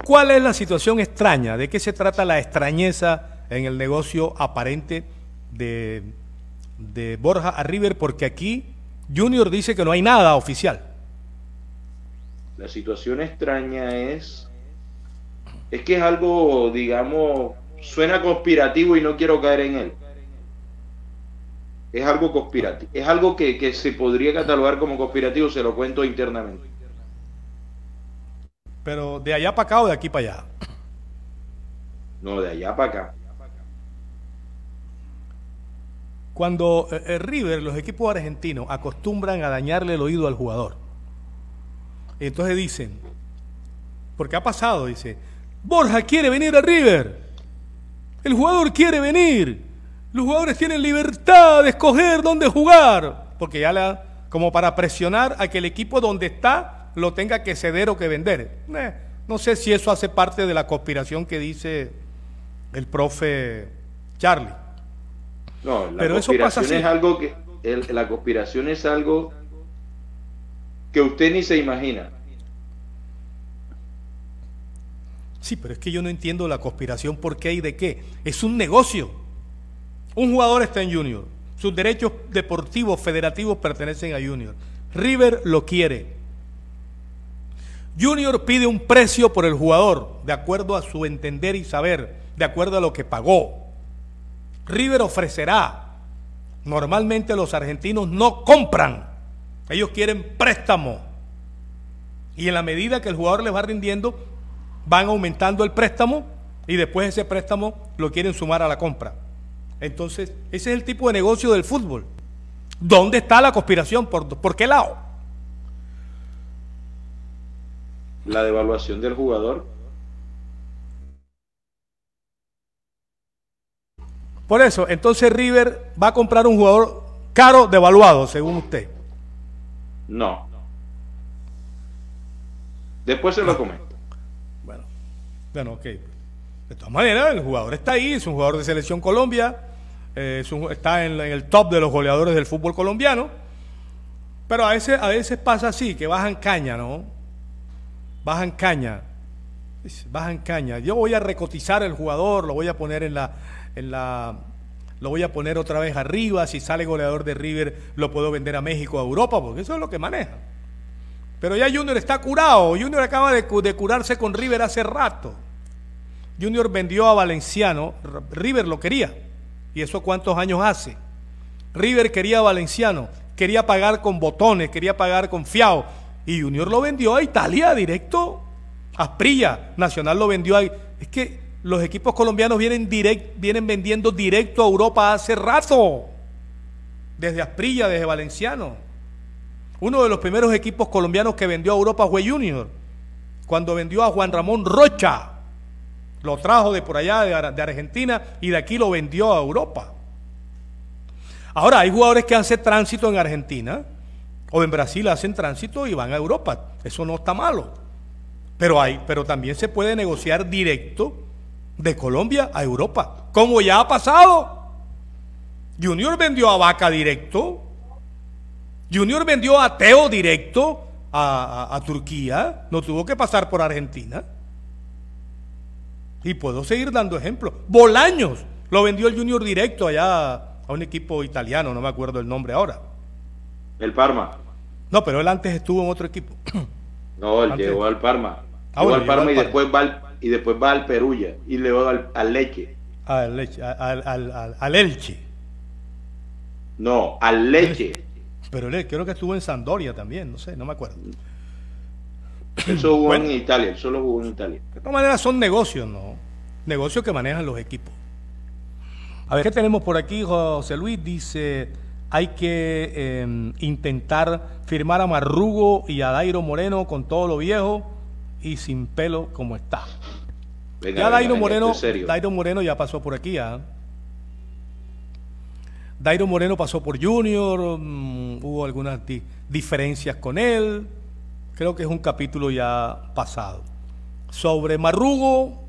S2: ¿Cuál es la situación extraña? ¿De qué se trata la extrañeza en el negocio aparente de, de Borja a River? Porque aquí Junior dice que no hay nada oficial.
S4: La situación extraña es, es que es algo, digamos, suena conspirativo y no quiero caer en él. Es algo conspirativo, es algo que, que se podría catalogar como conspirativo, se lo cuento internamente.
S2: Pero de allá para acá o de aquí para allá.
S4: No, de allá para acá.
S2: Cuando eh, eh, River, los equipos argentinos, acostumbran a dañarle el oído al jugador. Entonces dicen, porque ha pasado, dice, Borja quiere venir a River. El jugador quiere venir. Los jugadores tienen libertad de escoger dónde jugar. Porque ya la, como para presionar a que el equipo donde está lo tenga que ceder o que vender. Eh, no sé si eso hace parte de la conspiración que dice el profe Charlie.
S4: No, la
S2: Pero eso pasa
S4: conspiración
S2: así.
S4: es algo que el- la conspiración es algo que usted ni se imagina.
S2: Sí, pero es que yo no entiendo la conspiración por qué y de qué. Es un negocio. Un jugador está en Junior. Sus derechos deportivos federativos pertenecen a Junior. River lo quiere. Junior pide un precio por el jugador, de acuerdo a su entender y saber, de acuerdo a lo que pagó. River ofrecerá. Normalmente los argentinos no compran. Ellos quieren préstamo. Y en la medida que el jugador les va rindiendo, van aumentando el préstamo y después ese préstamo lo quieren sumar a la compra. Entonces, ese es el tipo de negocio del fútbol. ¿Dónde está la conspiración? ¿Por, por qué lado?
S4: La devaluación del jugador.
S2: Por eso, entonces River va a comprar un jugador caro devaluado, según usted.
S4: No. Después se lo comento.
S2: Bueno, ok. De todas maneras, el jugador está ahí, es un jugador de selección Colombia, eh, está en, en el top de los goleadores del fútbol colombiano, pero a veces, a veces pasa así, que bajan caña, ¿no? Bajan caña, bajan caña. Yo voy a recotizar el jugador, lo voy a poner en la, en la, lo voy a poner otra vez arriba, si sale goleador de River, lo puedo vender a México, a Europa, porque eso es lo que maneja. Pero ya Junior está curado. Junior acaba de, cu- de curarse con River hace rato. Junior vendió a Valenciano. River lo quería. ¿Y eso cuántos años hace? River quería a Valenciano. Quería pagar con botones, quería pagar con fiao. Y Junior lo vendió a Italia directo. Asprilla, Nacional lo vendió ahí. Es que los equipos colombianos vienen, direct, vienen vendiendo directo a Europa hace rato. Desde Asprilla, desde Valenciano. Uno de los primeros equipos colombianos que vendió a Europa fue Junior, cuando vendió a Juan Ramón Rocha. Lo trajo de por allá, de, Ar- de Argentina, y de aquí lo vendió a Europa. Ahora, hay jugadores que hacen tránsito en Argentina o en Brasil hacen tránsito y van a Europa. Eso no está malo. Pero, hay, pero también se puede negociar directo de Colombia a Europa, como ya ha pasado. Junior vendió a Vaca directo. Junior vendió a Teo directo a, a- a Turquía, no tuvo que pasar por Argentina. Y puedo seguir dando ejemplos. Bolaños lo vendió el Junior directo allá a un equipo italiano, no me acuerdo el nombre ahora.
S4: El Parma.
S2: No, pero él antes estuvo en otro equipo.
S4: No, él
S2: Antes.
S4: llegó al Parma.
S2: Ah,
S4: llegó
S2: bueno,
S4: al
S2: llegó
S4: Parma
S2: al
S4: y
S2: Parma.
S4: después va al, y después va al Perulla y luego al, al Leche.
S2: al, Leche- al, al- al- al Elche.
S4: No, al Leche.
S2: Pero él creo que estuvo en Sandoria también, no sé, no me acuerdo.
S4: Eso jugó
S2: Bueno.
S4: en Italia, él solo jugó en Italia.
S2: De todas maneras son negocios, ¿no? Negocios que manejan los equipos. A ver, ¿qué tenemos por aquí? José Luis dice, hay que eh, intentar firmar a Marrugo y a Dairo Moreno con todo lo viejo y sin pelo como está.
S4: Venga,
S2: Ya
S4: venga,
S2: Dairo
S4: venga,
S2: Moreno. Dairo Moreno ya pasó por aquí, ¿ah? Dairo Moreno pasó por Junior, mm, hubo algunas di- diferencias con él. Creo que es un capítulo ya pasado. Sobre Marrugo,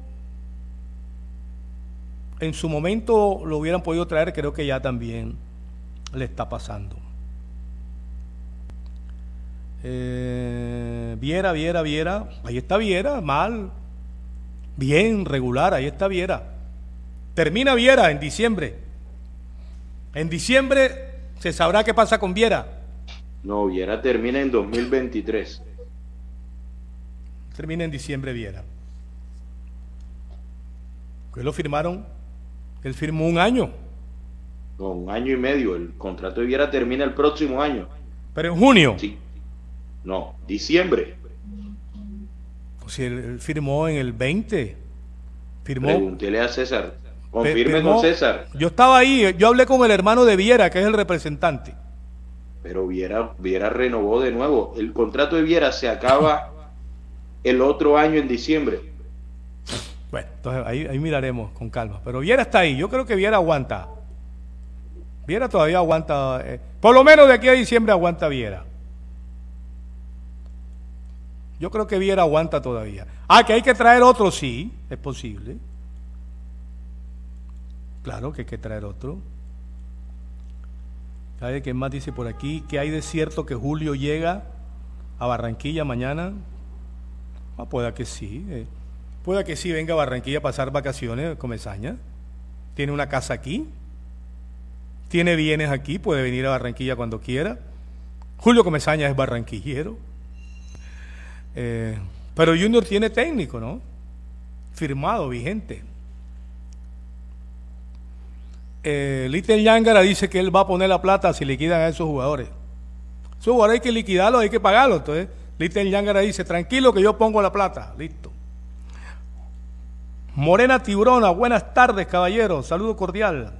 S2: en su momento lo hubieran podido traer, creo que ya también le está pasando. Eh, Viera, Viera, Viera, ahí está Viera, mal, bien, regular, ahí está Viera. Termina Viera en diciembre. En diciembre se sabrá qué pasa con Viera.
S4: No, Viera termina en 2023.
S2: Termina en diciembre Viera. Que lo firmaron, él firmó un año,
S4: No, un año y medio. El contrato de Viera termina el próximo año.
S2: pero en junio.
S4: Sí. No, diciembre.
S2: Pues si él, él firmó en el 20. Firmó.
S4: Pregúntele a César. Confirme con César.
S2: Yo estaba ahí, yo hablé con el hermano de Viera, que es el representante.
S4: Pero Viera, Viera renovó de nuevo. El contrato de Viera se acaba el otro año en diciembre.
S2: Bueno, entonces ahí, ahí miraremos con calma. Pero Viera está ahí, yo creo que Viera aguanta. Viera todavía aguanta, eh, por lo menos de aquí a diciembre aguanta Viera. Yo creo que Viera aguanta todavía. Ah, que hay que traer otro, sí, es posible. Claro que hay que traer otro. ¿Sabe qué más dice por aquí? Que hay de cierto que Julio llega a Barranquilla mañana. Ah, pueda que sí. Eh. Pueda que sí venga a Barranquilla a pasar vacaciones, Comesaña. Tiene una casa aquí. Tiene bienes aquí, puede venir a Barranquilla cuando quiera. Julio Comesaña es barranquillero. Eh, pero Junior tiene técnico, ¿no? Firmado, vigente. Eh, Little Yangara dice que él va a poner la plata si liquidan a esos jugadores. Esos jugadores hay que liquidarlos, hay que pagarlos. Entonces, Little Yangara dice, tranquilo que yo pongo la plata. Listo. Morena Tiburona, buenas tardes, caballero. Saludo cordial.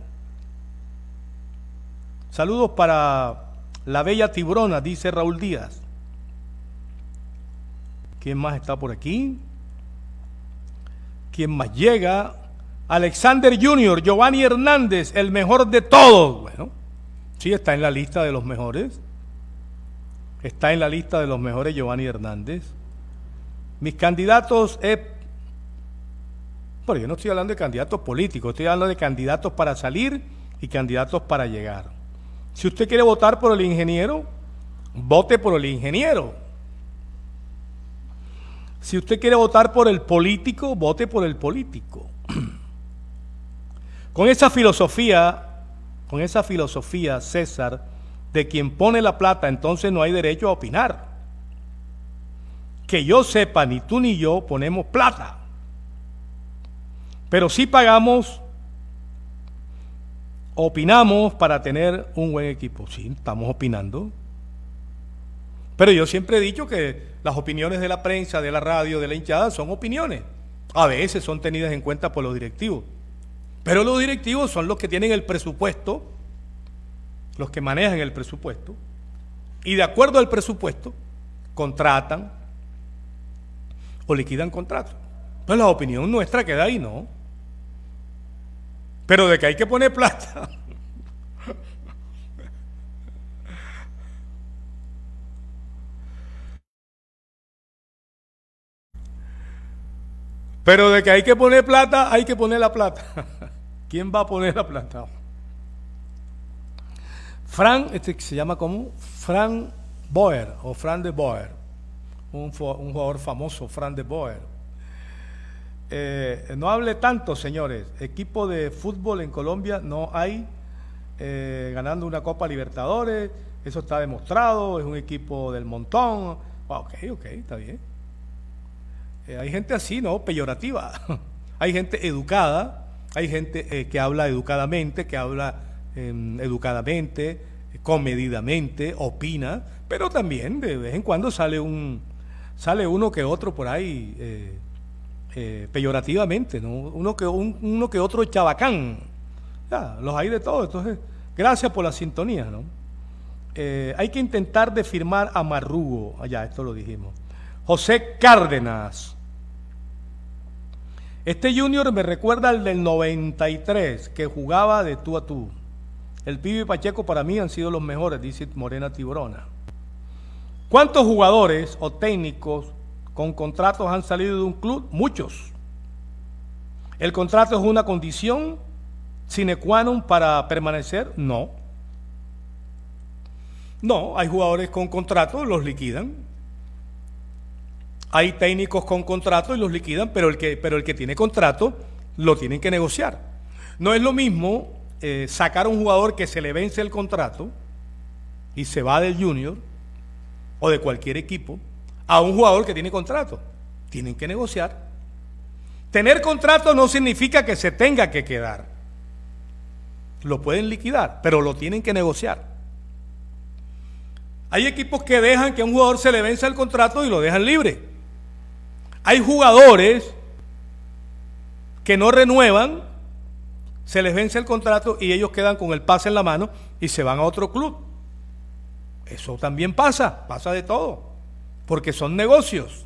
S2: Saludos para la bella Tiburona, dice Raúl Díaz. ¿Quién más está por aquí? ¿Quién más llega? Alexander Junior, Giovanni Hernández, el mejor de todos. Bueno, sí está en la lista de los mejores. Está en la lista de los mejores Giovanni Hernández. Mis candidatos es... Pero yo no estoy hablando de candidatos políticos, estoy hablando de candidatos para salir y candidatos para llegar. Si usted quiere votar por el ingeniero, vote por el ingeniero. Si usted quiere votar por el político, vote por el político. Con esa filosofía, con esa filosofía, César, de quien pone la plata, entonces no hay derecho a opinar. Que yo sepa, ni tú ni yo ponemos plata. Pero sí pagamos, opinamos para tener un buen equipo. Sí, estamos opinando. Pero yo siempre he dicho que las opiniones de la prensa, de la radio, de la hinchada son opiniones. A veces son tenidas en cuenta por los directivos. Pero los directivos son los que tienen el presupuesto, los que manejan el presupuesto, y de acuerdo al presupuesto, contratan o liquidan contratos. Entonces la opinión nuestra queda ahí, ¿no? Pero de que hay que poner plata. Pero de que hay que poner plata, hay que poner la plata. ¿Quién va a poner la plata? Fran, este se llama como Fran Boer o Fran de Boer, un, jugador famoso, Fran de Boer. Eh, no hable tanto, señores. Equipo de fútbol en Colombia no hay eh, ganando una Copa Libertadores. Eso está demostrado. Es un equipo del montón. ok, ok, está bien. Eh, hay gente así, ¿no? Peyorativa. hay gente educada hay gente eh, que habla educadamente, que habla em, educadamente, comedidamente, opina, pero también de vez en cuando sale un sale uno que otro por ahí eh, peyorativamente, ¿no? uno que uno que otro chabacán. Ya, los hay de todo. Entonces, gracias por la sintonía, ¿no? hay que intentar de firmar a Marrugo, allá, esto lo dijimos. José Cárdenas, este junior me recuerda al del 93, que jugaba de tú a tú. El Pibe y Pacheco para mí han sido los mejores, dice Morena Tiburona. ¿Cuántos jugadores o técnicos con contratos han salido de un club? Muchos. ¿El contrato es una condición sine qua non para permanecer? No. No, hay jugadores con contrato, los liquidan. Hay técnicos con contrato y los liquidan, pero el que, pero el que tiene contrato lo tienen que negociar. No es lo mismo eh, sacar a un jugador que se le vence el contrato y se va del junior o de cualquier equipo a un jugador que tiene contrato. Tienen que negociar. Tener contrato no significa que se tenga que quedar. Lo pueden liquidar, pero lo tienen que negociar. Hay equipos que dejan que a un jugador se le vence el contrato y lo dejan libre. Hay jugadores que no renuevan, se les vence el contrato y ellos quedan con el pase en la mano y se van a otro club. Eso también pasa, pasa de todo, porque son negocios.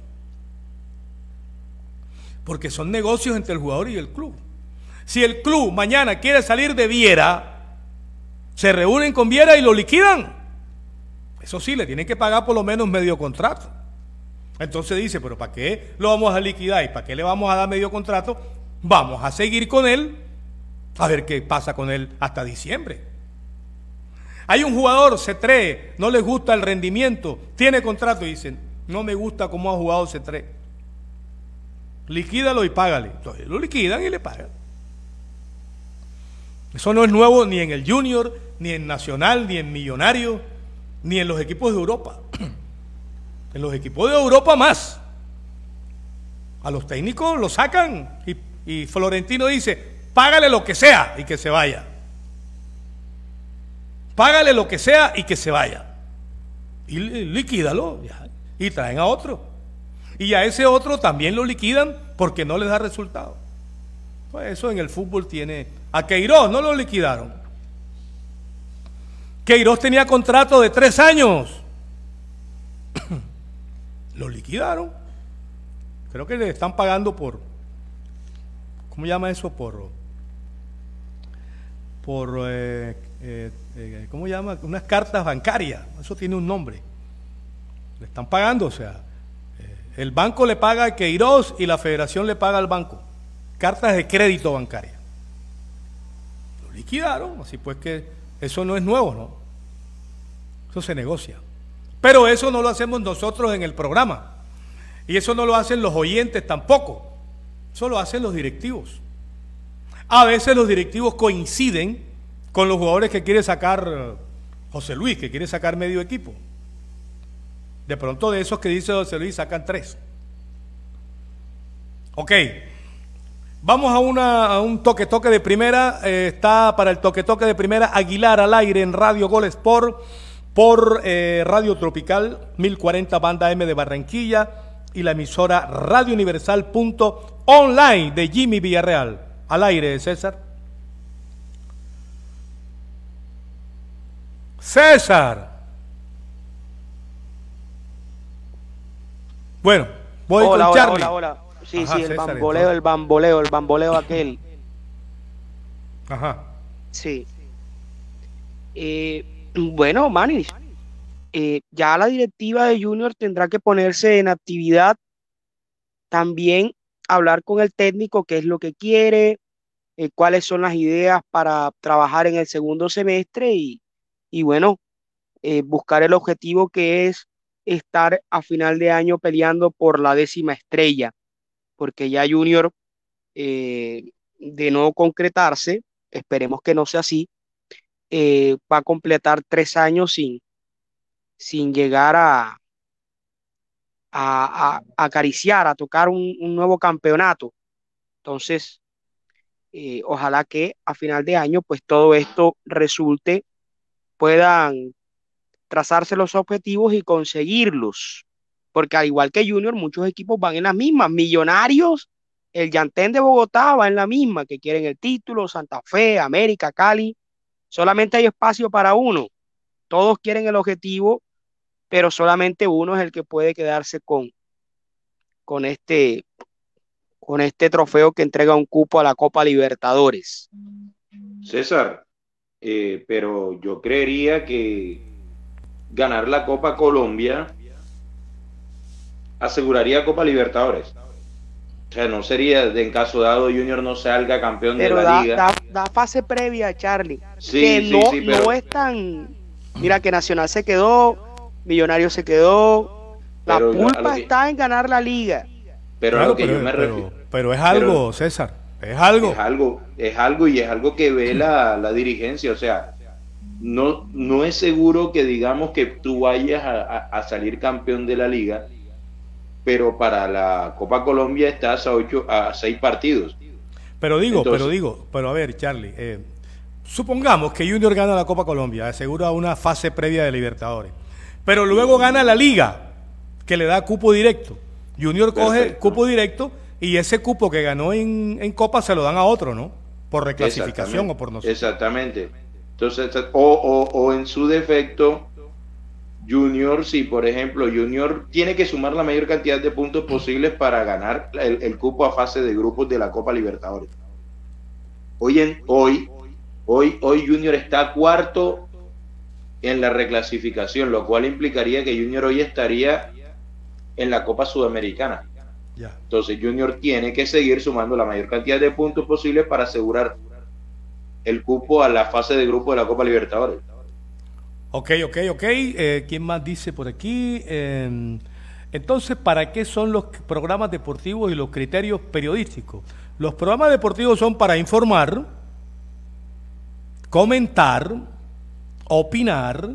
S2: Porque son negocios entre el jugador y el club. Si el club mañana quiere salir de Viera, se reúnen con Viera y lo liquidan. Eso sí, le tienen que pagar por lo menos medio contrato. Entonces dice, pero ¿para qué lo vamos a liquidar y para qué le vamos a dar medio contrato? Vamos a seguir con él A ver qué pasa con él hasta diciembre. Hay un jugador, C3, no les gusta el rendimiento, tiene contrato y dicen, no me gusta cómo ha jugado C3. Liquídalo y págale. Entonces lo liquidan y le pagan. Eso no es nuevo ni en el Junior, ni en Nacional, ni en Millonario, ni en los equipos de Europa. En los equipos de Europa más. A los técnicos lo sacan y, y Florentino dice, págale lo que sea y que se vaya. Págale lo que sea y que se vaya. Y liquídalo. Y traen a otro. Y a ese otro también lo liquidan porque no les da resultado. Pues eso en el fútbol tiene. A Queiroz no lo liquidaron. Queiroz tenía contrato de tres años. Lo liquidaron. Creo que le están pagando por. ¿Cómo llama eso? Por. Por. Eh, eh, eh, ¿Cómo llama? Unas cartas bancarias. Eso tiene un nombre. Le están pagando, o sea. El banco le paga a Queiroz y la federación le paga al banco. Cartas de crédito bancaria. Lo liquidaron, así pues que eso no es nuevo, ¿no? Eso se negocia. Pero eso no lo hacemos nosotros en el programa. Y eso no lo hacen los oyentes tampoco. Eso lo hacen los directivos. A veces los directivos coinciden con los jugadores que quiere sacar eh, José Luis, que quiere sacar medio equipo. De pronto de esos que dice José Luis sacan tres. Ok. Vamos a, una, un toque toque de primera. Eh, está para el toque toque de primera Aguilar al aire en Radio Gol Sport por eh, Radio Tropical 1040 Banda M de Barranquilla y la emisora Radio Universal punto online de Jimmy Villarreal. Al aire, César. César. Bueno, voy
S3: hola,
S2: con
S3: hola,
S2: Charlie.
S3: hola, hola. Sí,
S2: Ajá,
S3: sí, el
S2: César,
S3: bamboleo,
S2: entonces.
S3: el bamboleo, el bamboleo aquel.
S2: Ajá.
S3: Sí. Eh, bueno, Manis, eh, ya la directiva de Junior tendrá que ponerse en actividad, también hablar con el técnico qué es lo que quiere, eh, cuáles son las ideas para trabajar en el segundo semestre y, y bueno, eh, buscar el objetivo que es estar a final de año peleando por la décima estrella, porque ya Junior, de no concretarse, esperemos que no sea así, eh, va a completar tres años sin, sin llegar a, a, acariciar, a tocar un, un nuevo campeonato. Entonces, eh, ojalá que a final de año, pues todo esto resulte, puedan trazarse los objetivos y conseguirlos. Porque al igual que Junior, muchos equipos van en las mismas. Millonarios, el Yantén de Bogotá va en la misma, que quieren el título, Santa Fe, América, Cali. Solamente hay espacio para uno. Todos quieren el objetivo, pero solamente uno es el que puede quedarse con, con este, con este trofeo que entrega un cupo a la Copa Libertadores.
S4: César, eh, pero yo creería que ganar la Copa Colombia aseguraría Copa Libertadores. O sea, no sería de en caso dado Junior no salga campeón
S3: Pero
S4: de la
S3: da,
S4: liga.
S3: da, da fase previa, Charlie.
S4: Sí,
S3: que
S4: sí,
S3: no,
S4: sí, pero-
S3: no es tan. Mira que Nacional se quedó, Millonario se quedó. La
S4: Pero a lo
S3: pulpa
S4: que-
S3: está en ganar la liga.
S4: pero a lo que
S2: pero,
S4: yo me refiero.
S2: pero es algo, César. Es algo.
S4: Es algo, es algo y es algo que ve la, la dirigencia. O sea, no, no es seguro que digamos que tú vayas a, a- a salir campeón de la liga, pero para la Copa Colombia estás a ocho, a seis partidos.
S2: Pero digo,
S4: Entonces-
S2: pero digo, pero a ver, Charlie, eh, supongamos que Junior gana la Copa Colombia, asegura una fase previa de Libertadores, pero luego gana la Liga, que le da cupo directo. Junior coge
S4: Perfecto.
S2: cupo directo y ese cupo que ganó en, en Copa se lo dan a otro, ¿no? Por reclasificación o por no sé.
S4: Exactamente. Entonces, o, o, o en su defecto, Junior, si por ejemplo Junior tiene que sumar la mayor cantidad de puntos posibles para ganar el, el cupo a fase de grupos de la Copa Libertadores. Hoy, en, hoy, hoy, hoy Junior está cuarto en la reclasificación, lo cual implicaría que Junior hoy estaría en la Copa Sudamericana. Entonces Junior tiene que seguir sumando la mayor cantidad de puntos posibles para asegurar el cupo a la fase de grupo de la Copa Libertadores.
S2: Ok, ok, ok. Eh, ¿Quién más dice por aquí? Eh, entonces, ¿para qué son los programas deportivos y los criterios periodísticos? Los programas deportivos son para informar, comentar, opinar,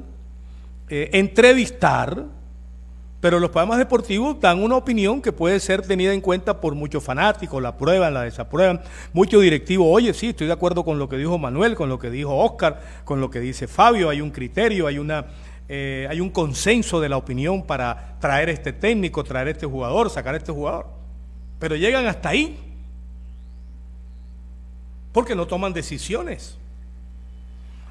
S2: eh, entrevistar, pero los programas deportivos dan una opinión que puede ser tenida en cuenta por muchos fanáticos, la prueban, la desaprueban, muchos directivos, oye, sí, estoy de acuerdo con lo que dijo Manuel, con lo que dijo Oscar, con lo que dice Fabio, hay un criterio, hay una eh, hay un consenso de la opinión para traer este técnico, traer este jugador, sacar este jugador. Pero llegan hasta ahí porque no toman decisiones.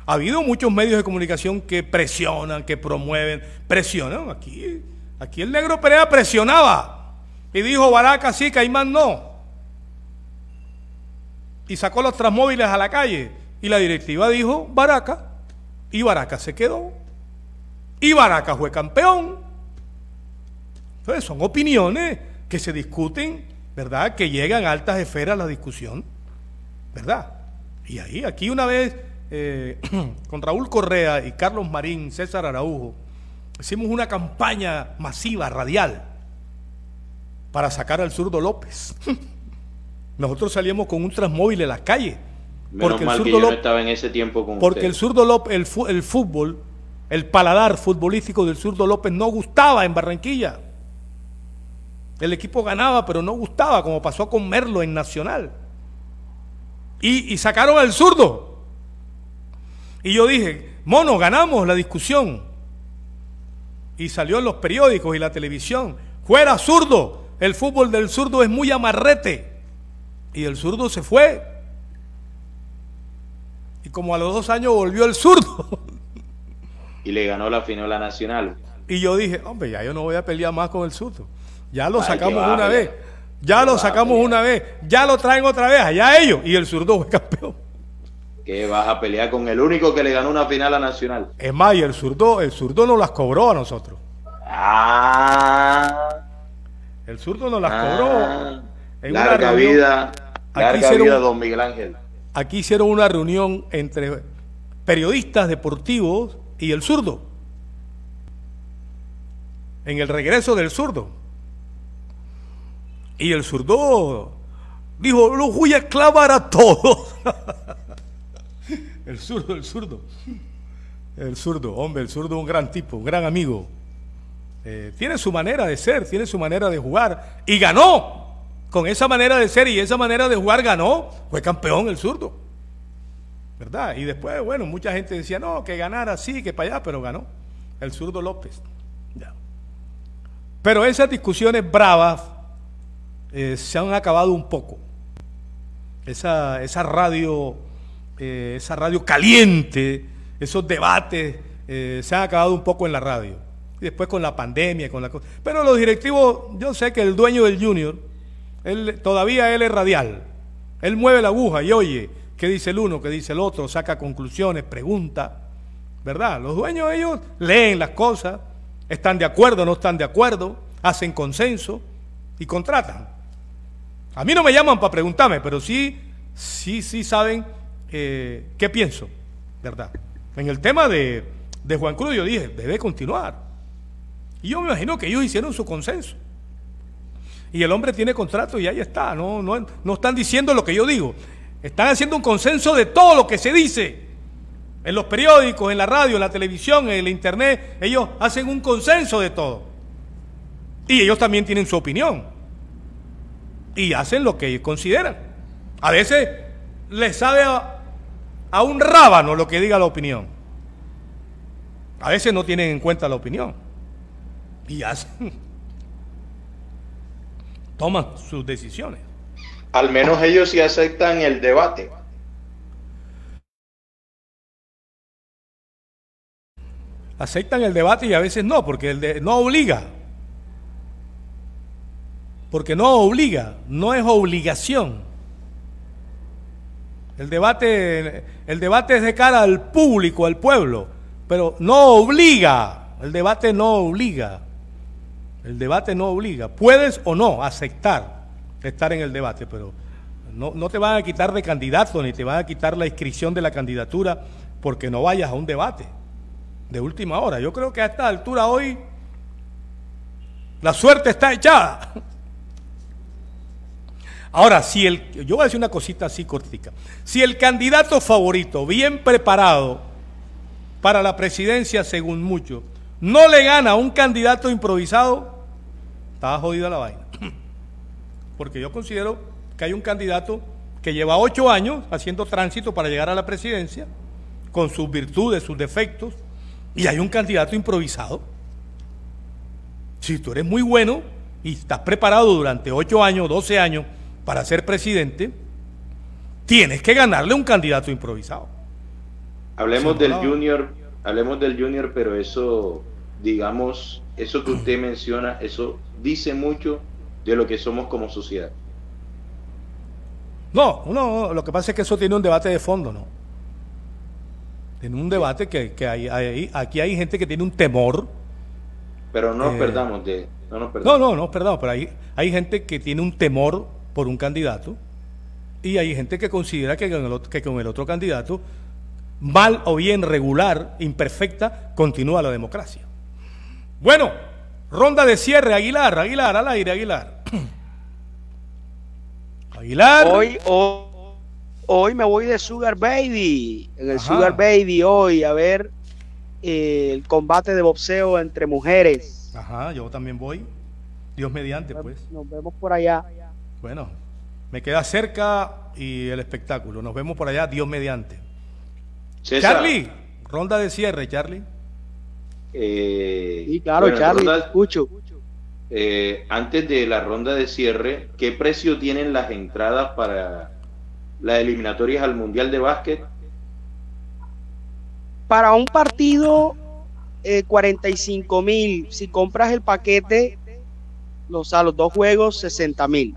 S2: Ha habido muchos medios de comunicación que presionan, que promueven, presionan. Aquí, aquí el negro Perea presionaba y dijo Baraca sí, Caimán no. Y sacó los transmóviles a la calle. Y la directiva dijo Baraca y Baraca se quedó. Y Baraca fue campeón. Entonces son opiniones que se discuten, ¿verdad? Que llegan a altas esferas la discusión, ¿verdad? Y ahí, aquí una vez, eh, con Raúl Correa y Carlos Marín, César Araujo, hicimos una campaña masiva, radial, para sacar al zurdo López. Nosotros salíamos con un transmóvil en la calle.
S4: porque el zurdo López, estaba en ese tiempo con
S2: Porque el zurdo López, el fútbol el paladar futbolístico del zurdo López no gustaba en Barranquilla. El equipo ganaba, pero no gustaba, como pasó con Merlo en Nacional. Y, sacaron al zurdo. Y yo dije, mono, ganamos la discusión. Y salió en los periódicos y la televisión. Fuera zurdo. El fútbol del zurdo es muy amarrete. Y el zurdo se fue. Y como a los dos años volvió el zurdo.
S4: y le ganó la final a Nacional.
S2: Y yo dije, hombre, ya yo no voy a pelear más con el Surdo. Ya lo sacamos una vez. Ya lo sacamos una vez. Ya lo traen otra vez. Allá ellos. Y el zurdo fue campeón.
S4: Que vas a pelear con el único que le ganó una final a Nacional.
S2: Es más, y el zurdo, el zurdo nos las cobró a nosotros. Ah. El zurdo nos las cobró.
S4: Ah. En larga vida. Larga vida, don Miguel Ángel.
S2: Aquí hicieron una reunión entre periodistas deportivos y el zurdo. En el regreso del zurdo. Y el zurdo dijo, lo voy a clavar a todos. el zurdo, el zurdo. El zurdo, hombre, el zurdo un gran tipo, un gran amigo. Eh, tiene su manera de ser, tiene su manera de jugar. Y ganó. Con esa manera de ser y esa manera de jugar ganó. Fue campeón el zurdo. ¿verdad? Y después, bueno, mucha gente decía, no, que ganara sí, que para allá, pero ganó el zurdo López. Pero esas discusiones bravas eh, se han acabado un poco. Esa, esa radio, eh, esa radio caliente, esos debates eh, se han acabado un poco en la radio. Y después con la pandemia, con la cosa. Pero los directivos, yo sé que el dueño del Junior, él, todavía él es radial. Él mueve la aguja y oye, qué dice el uno, qué dice el otro, saca conclusiones, pregunta, ¿verdad? Los dueños ellos leen las cosas, están de acuerdo, no están de acuerdo, hacen consenso y contratan. A mí no me llaman para preguntarme, pero sí, sí, sí saben eh, qué pienso, ¿verdad? En el tema de, Juan Cruz yo dije, debe continuar. Y yo me imagino que ellos hicieron su consenso. Y el hombre tiene contrato y ahí está. No, no, no están diciendo lo que yo digo. Están haciendo un consenso de todo lo que se dice. En los periódicos, en la radio, en la televisión, en el internet, ellos hacen un consenso de todo. Y ellos también tienen su opinión. Y hacen lo que ellos consideran. A veces les sabe a, a un rábano lo que diga la opinión. A veces no tienen en cuenta la opinión. Y hacen. Toman sus decisiones.
S4: Al menos ellos sí aceptan el debate.
S2: Aceptan el debate y a veces no, porque el no obliga. Porque no obliga, no es obligación. El debate, el debate es de cara al público, al pueblo, pero no obliga. El debate no obliga. El debate no obliga. Puedes o no aceptar estar en el debate, pero No, no te van a quitar de candidato ni te van a quitar la inscripción de la candidatura porque no vayas a un debate de última hora. Yo creo que a esta altura hoy la suerte está echada. Ahora, si el, yo voy a decir una cosita así cortica, si el candidato favorito, bien preparado para la presidencia, según muchos, no le gana a un candidato improvisado, está jodida la vaina. Porque yo considero que hay un candidato que lleva ocho años haciendo tránsito para llegar a la presidencia, con sus virtudes, sus defectos, y hay un candidato improvisado. Si tú eres muy bueno y estás preparado durante ocho años, 12 años para ser presidente, tienes que ganarle un candidato improvisado.
S4: Hablemos del junior, hablemos del junior, pero eso, digamos, eso que usted menciona, eso dice mucho de lo que somos como sociedad.
S2: No, no, lo que pasa es que eso tiene un debate de fondo, ¿no? Tiene un debate que, que hay, aquí hay gente que tiene un temor.
S4: Pero no nos eh, perdamos de...
S2: No, nos perdamos. no, no, no perdamos, pero hay, hay gente que tiene un temor por un candidato y hay gente que considera que con el, que con el otro candidato, mal o bien, regular, imperfecta, continúa la democracia. Bueno, ronda de cierre, Aguilar, Aguilar, al aire, Aguilar.
S3: Aguilar. Hoy, hoy hoy me voy de Sugar Baby, en el Sugar Baby hoy, a ver eh, el combate de boxeo entre mujeres.
S2: Ajá, yo también voy. Dios mediante, pues.
S3: Nos vemos por allá.
S2: Bueno, me queda cerca y el espectáculo. Nos vemos por allá, Dios mediante. Charlie, ronda de cierre, Charlie.
S3: Eh, sí, claro, Charlie, escucho.
S4: Eh, antes de la ronda de cierre, ¿qué precio tienen las entradas para las eliminatorias al Mundial de Básquet?
S3: Para un partido, 45 eh, mil. Si compras el paquete, los, a los dos juegos, 60 mil.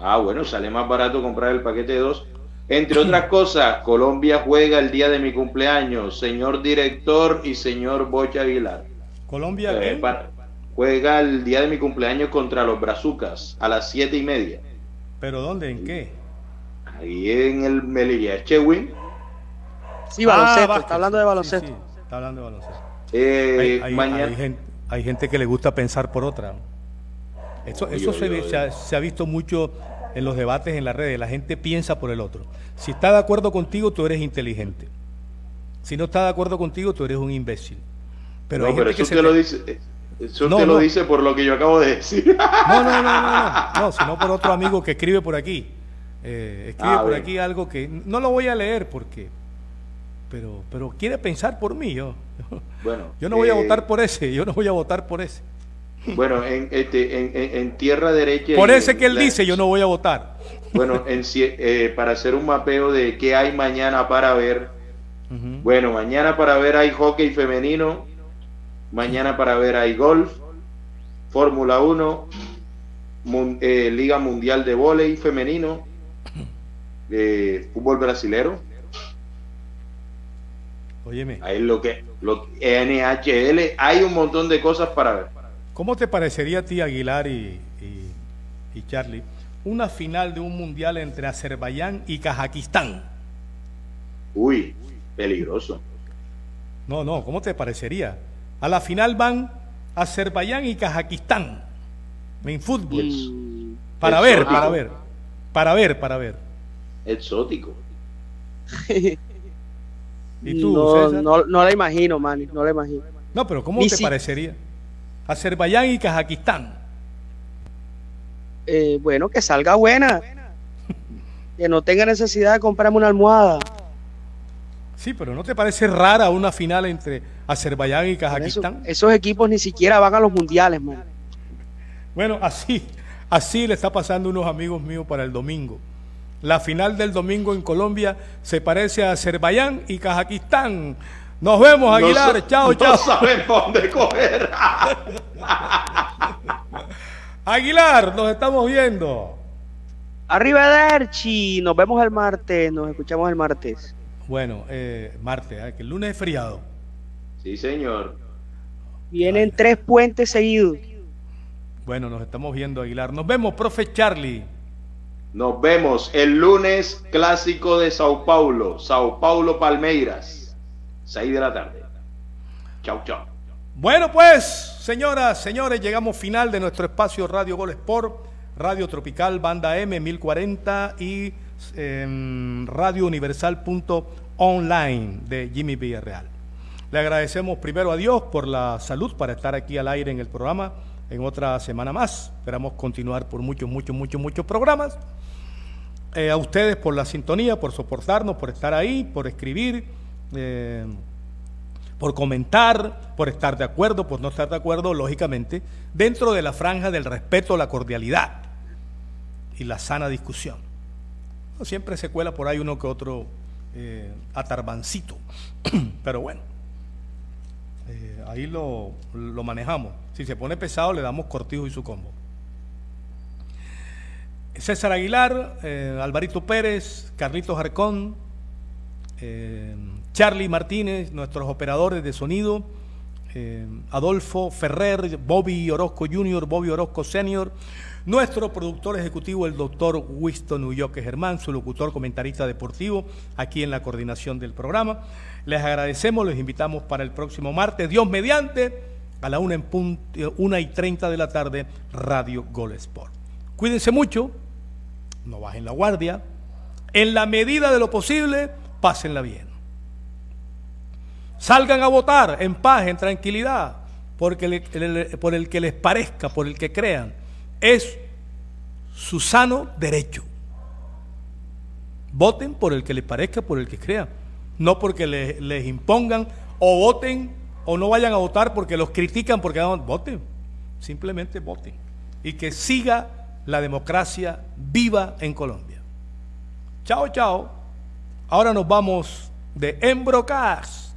S4: Ah, bueno, sale más barato comprar el paquete de dos. Entre otras cosas, Colombia juega el día de mi cumpleaños, señor director y señor Bocha Aguilar.
S2: Colombia
S4: eh, juega el día de mi cumpleaños contra los Brazucas a las siete y media.
S2: ¿Pero dónde? ¿En qué?
S4: ahí en el Melilla Chewin.
S3: Sí, baloncesto, ah, está hablando de baloncesto.
S2: está hablando de baloncesto.
S4: Eh,
S2: hay, gente, que le gusta pensar por otra. Eso, eso se, ha, visto mucho en los debates en las redes. La gente piensa por el otro. Si está de acuerdo contigo, tú eres inteligente. Si no está de acuerdo contigo, tú eres un imbécil.
S4: Pero, eso usted lo dice. Eso usted lo dice por lo que yo acabo de decir.
S2: No, no, no, no, no, no, sino por otro amigo que escribe por aquí. Eh, escribe ah, por aquí algo que no lo voy a leer porque, pero, pero quiere pensar por mí. Yo, bueno, yo no voy a eh, votar por ese, yo no voy a votar por ese.
S4: Bueno, en, este, en, tierra derecha.
S2: Por ese que él dice, yo no voy a votar.
S4: Bueno, en, eh, para hacer un mapeo de qué hay mañana para ver. Bueno, mañana para ver hay hockey femenino. Mañana para ver hay golf, Fórmula 1, Liga Mundial de Voley femenino, de fútbol brasilero.
S2: Óyeme.
S4: Ahí lo que, lo, NHL, hay un montón de cosas para ver.
S2: ¿Cómo te parecería a ti, Aguilar y, y, Charlie, una final de un mundial entre Azerbaiyán y Kazajistán?
S4: Uy, peligroso.
S2: No, no, ¿cómo te parecería? A la final van Azerbaiyán y Kazajistán en fútbol. Mm. para ver, para ver. Para ver, para ver
S4: exótico.
S3: ¿Y tú, no, no, no, la imagino, man, no la imagino.
S2: No, pero ¿cómo te parecería? Azerbaiyán y Kazajistán.
S3: Eh, bueno, que salga buena. que no tenga necesidad de comprarme una almohada.
S2: Sí, pero ¿no te parece rara una final entre Azerbaiyán y Kazajistán?
S3: esos equipos ni siquiera van a los mundiales, man.
S2: Bueno, así, así le está pasando a unos amigos míos para el domingo. La final del domingo en Colombia se parece a Azerbaiyán y Kazajistán. Nos vemos, Aguilar. chao, chao. No
S4: sabemos dónde coger.
S2: Aguilar, nos estamos viendo.
S3: Arriba Derchi. Nos vemos el martes. Nos escuchamos el martes.
S2: Bueno, eh, martes, ¿eh? que el lunes es feriado.
S4: Sí, señor.
S3: Vienen tres puentes seguidos.
S2: Bueno, nos estamos viendo, Aguilar. Nos vemos, profe Charlie.
S4: Nos vemos el lunes clásico de Sao Paulo, Sao Paulo Palmeiras, 6 de la tarde. Chau, chau.
S2: Bueno, pues, señoras, señores, llegamos final de nuestro espacio Radio Gol Sport, Radio Tropical, Banda M 1040 y eh, Radio Universal.online de Jimmy Villarreal. Le agradecemos primero a Dios por la salud para estar aquí al aire en el programa en otra semana más. Esperamos continuar por muchos, muchos, muchos, muchos programas. Eh, a ustedes por la sintonía, por soportarnos, por estar ahí, por escribir. Eh, por comentar, por estar de acuerdo, por no estar de acuerdo, lógicamente, dentro de la franja del respeto, la cordialidad y la sana discusión. Siempre se cuela por ahí uno que otro eh, atarbancito, pero bueno, eh, ahí lo, lo, manejamos. Si se pone pesado, le damos cortijo y su combo. César Aguilar, eh, Alvarito Pérez, Carlitos Jarcón, eh, Charlie Martínez, nuestros operadores de sonido, eh, Adolfo Ferrer, Bobby Orozco Jr., Bobby Orozco Senior, nuestro productor ejecutivo, el doctor Winston Ulloque Germán, su locutor comentarista deportivo, aquí en la coordinación del programa. Les agradecemos, les invitamos para el próximo martes, Dios mediante, a la una, en punto, una y treinta de la tarde, Radio Gol Sport. Cuídense mucho, no bajen la guardia, en la medida de lo posible, pásenla bien. Salgan a votar en paz, en tranquilidad, porque por el que les parezca, por el que crean. Es su sano derecho. Voten por el que les parezca, por el que crean. No porque les, les impongan o voten o no vayan a votar porque los critican porque no voten. Simplemente voten. Y que siga la democracia viva en Colombia. Chao, chao. Ahora nos vamos de Embrocas.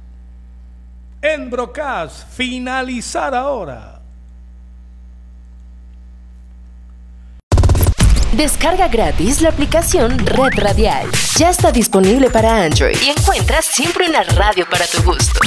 S2: Embrocas, finalizar ahora.
S5: Descarga gratis la aplicación Red Radial. Ya está disponible para Android y encuentras siempre una radio para tu gusto.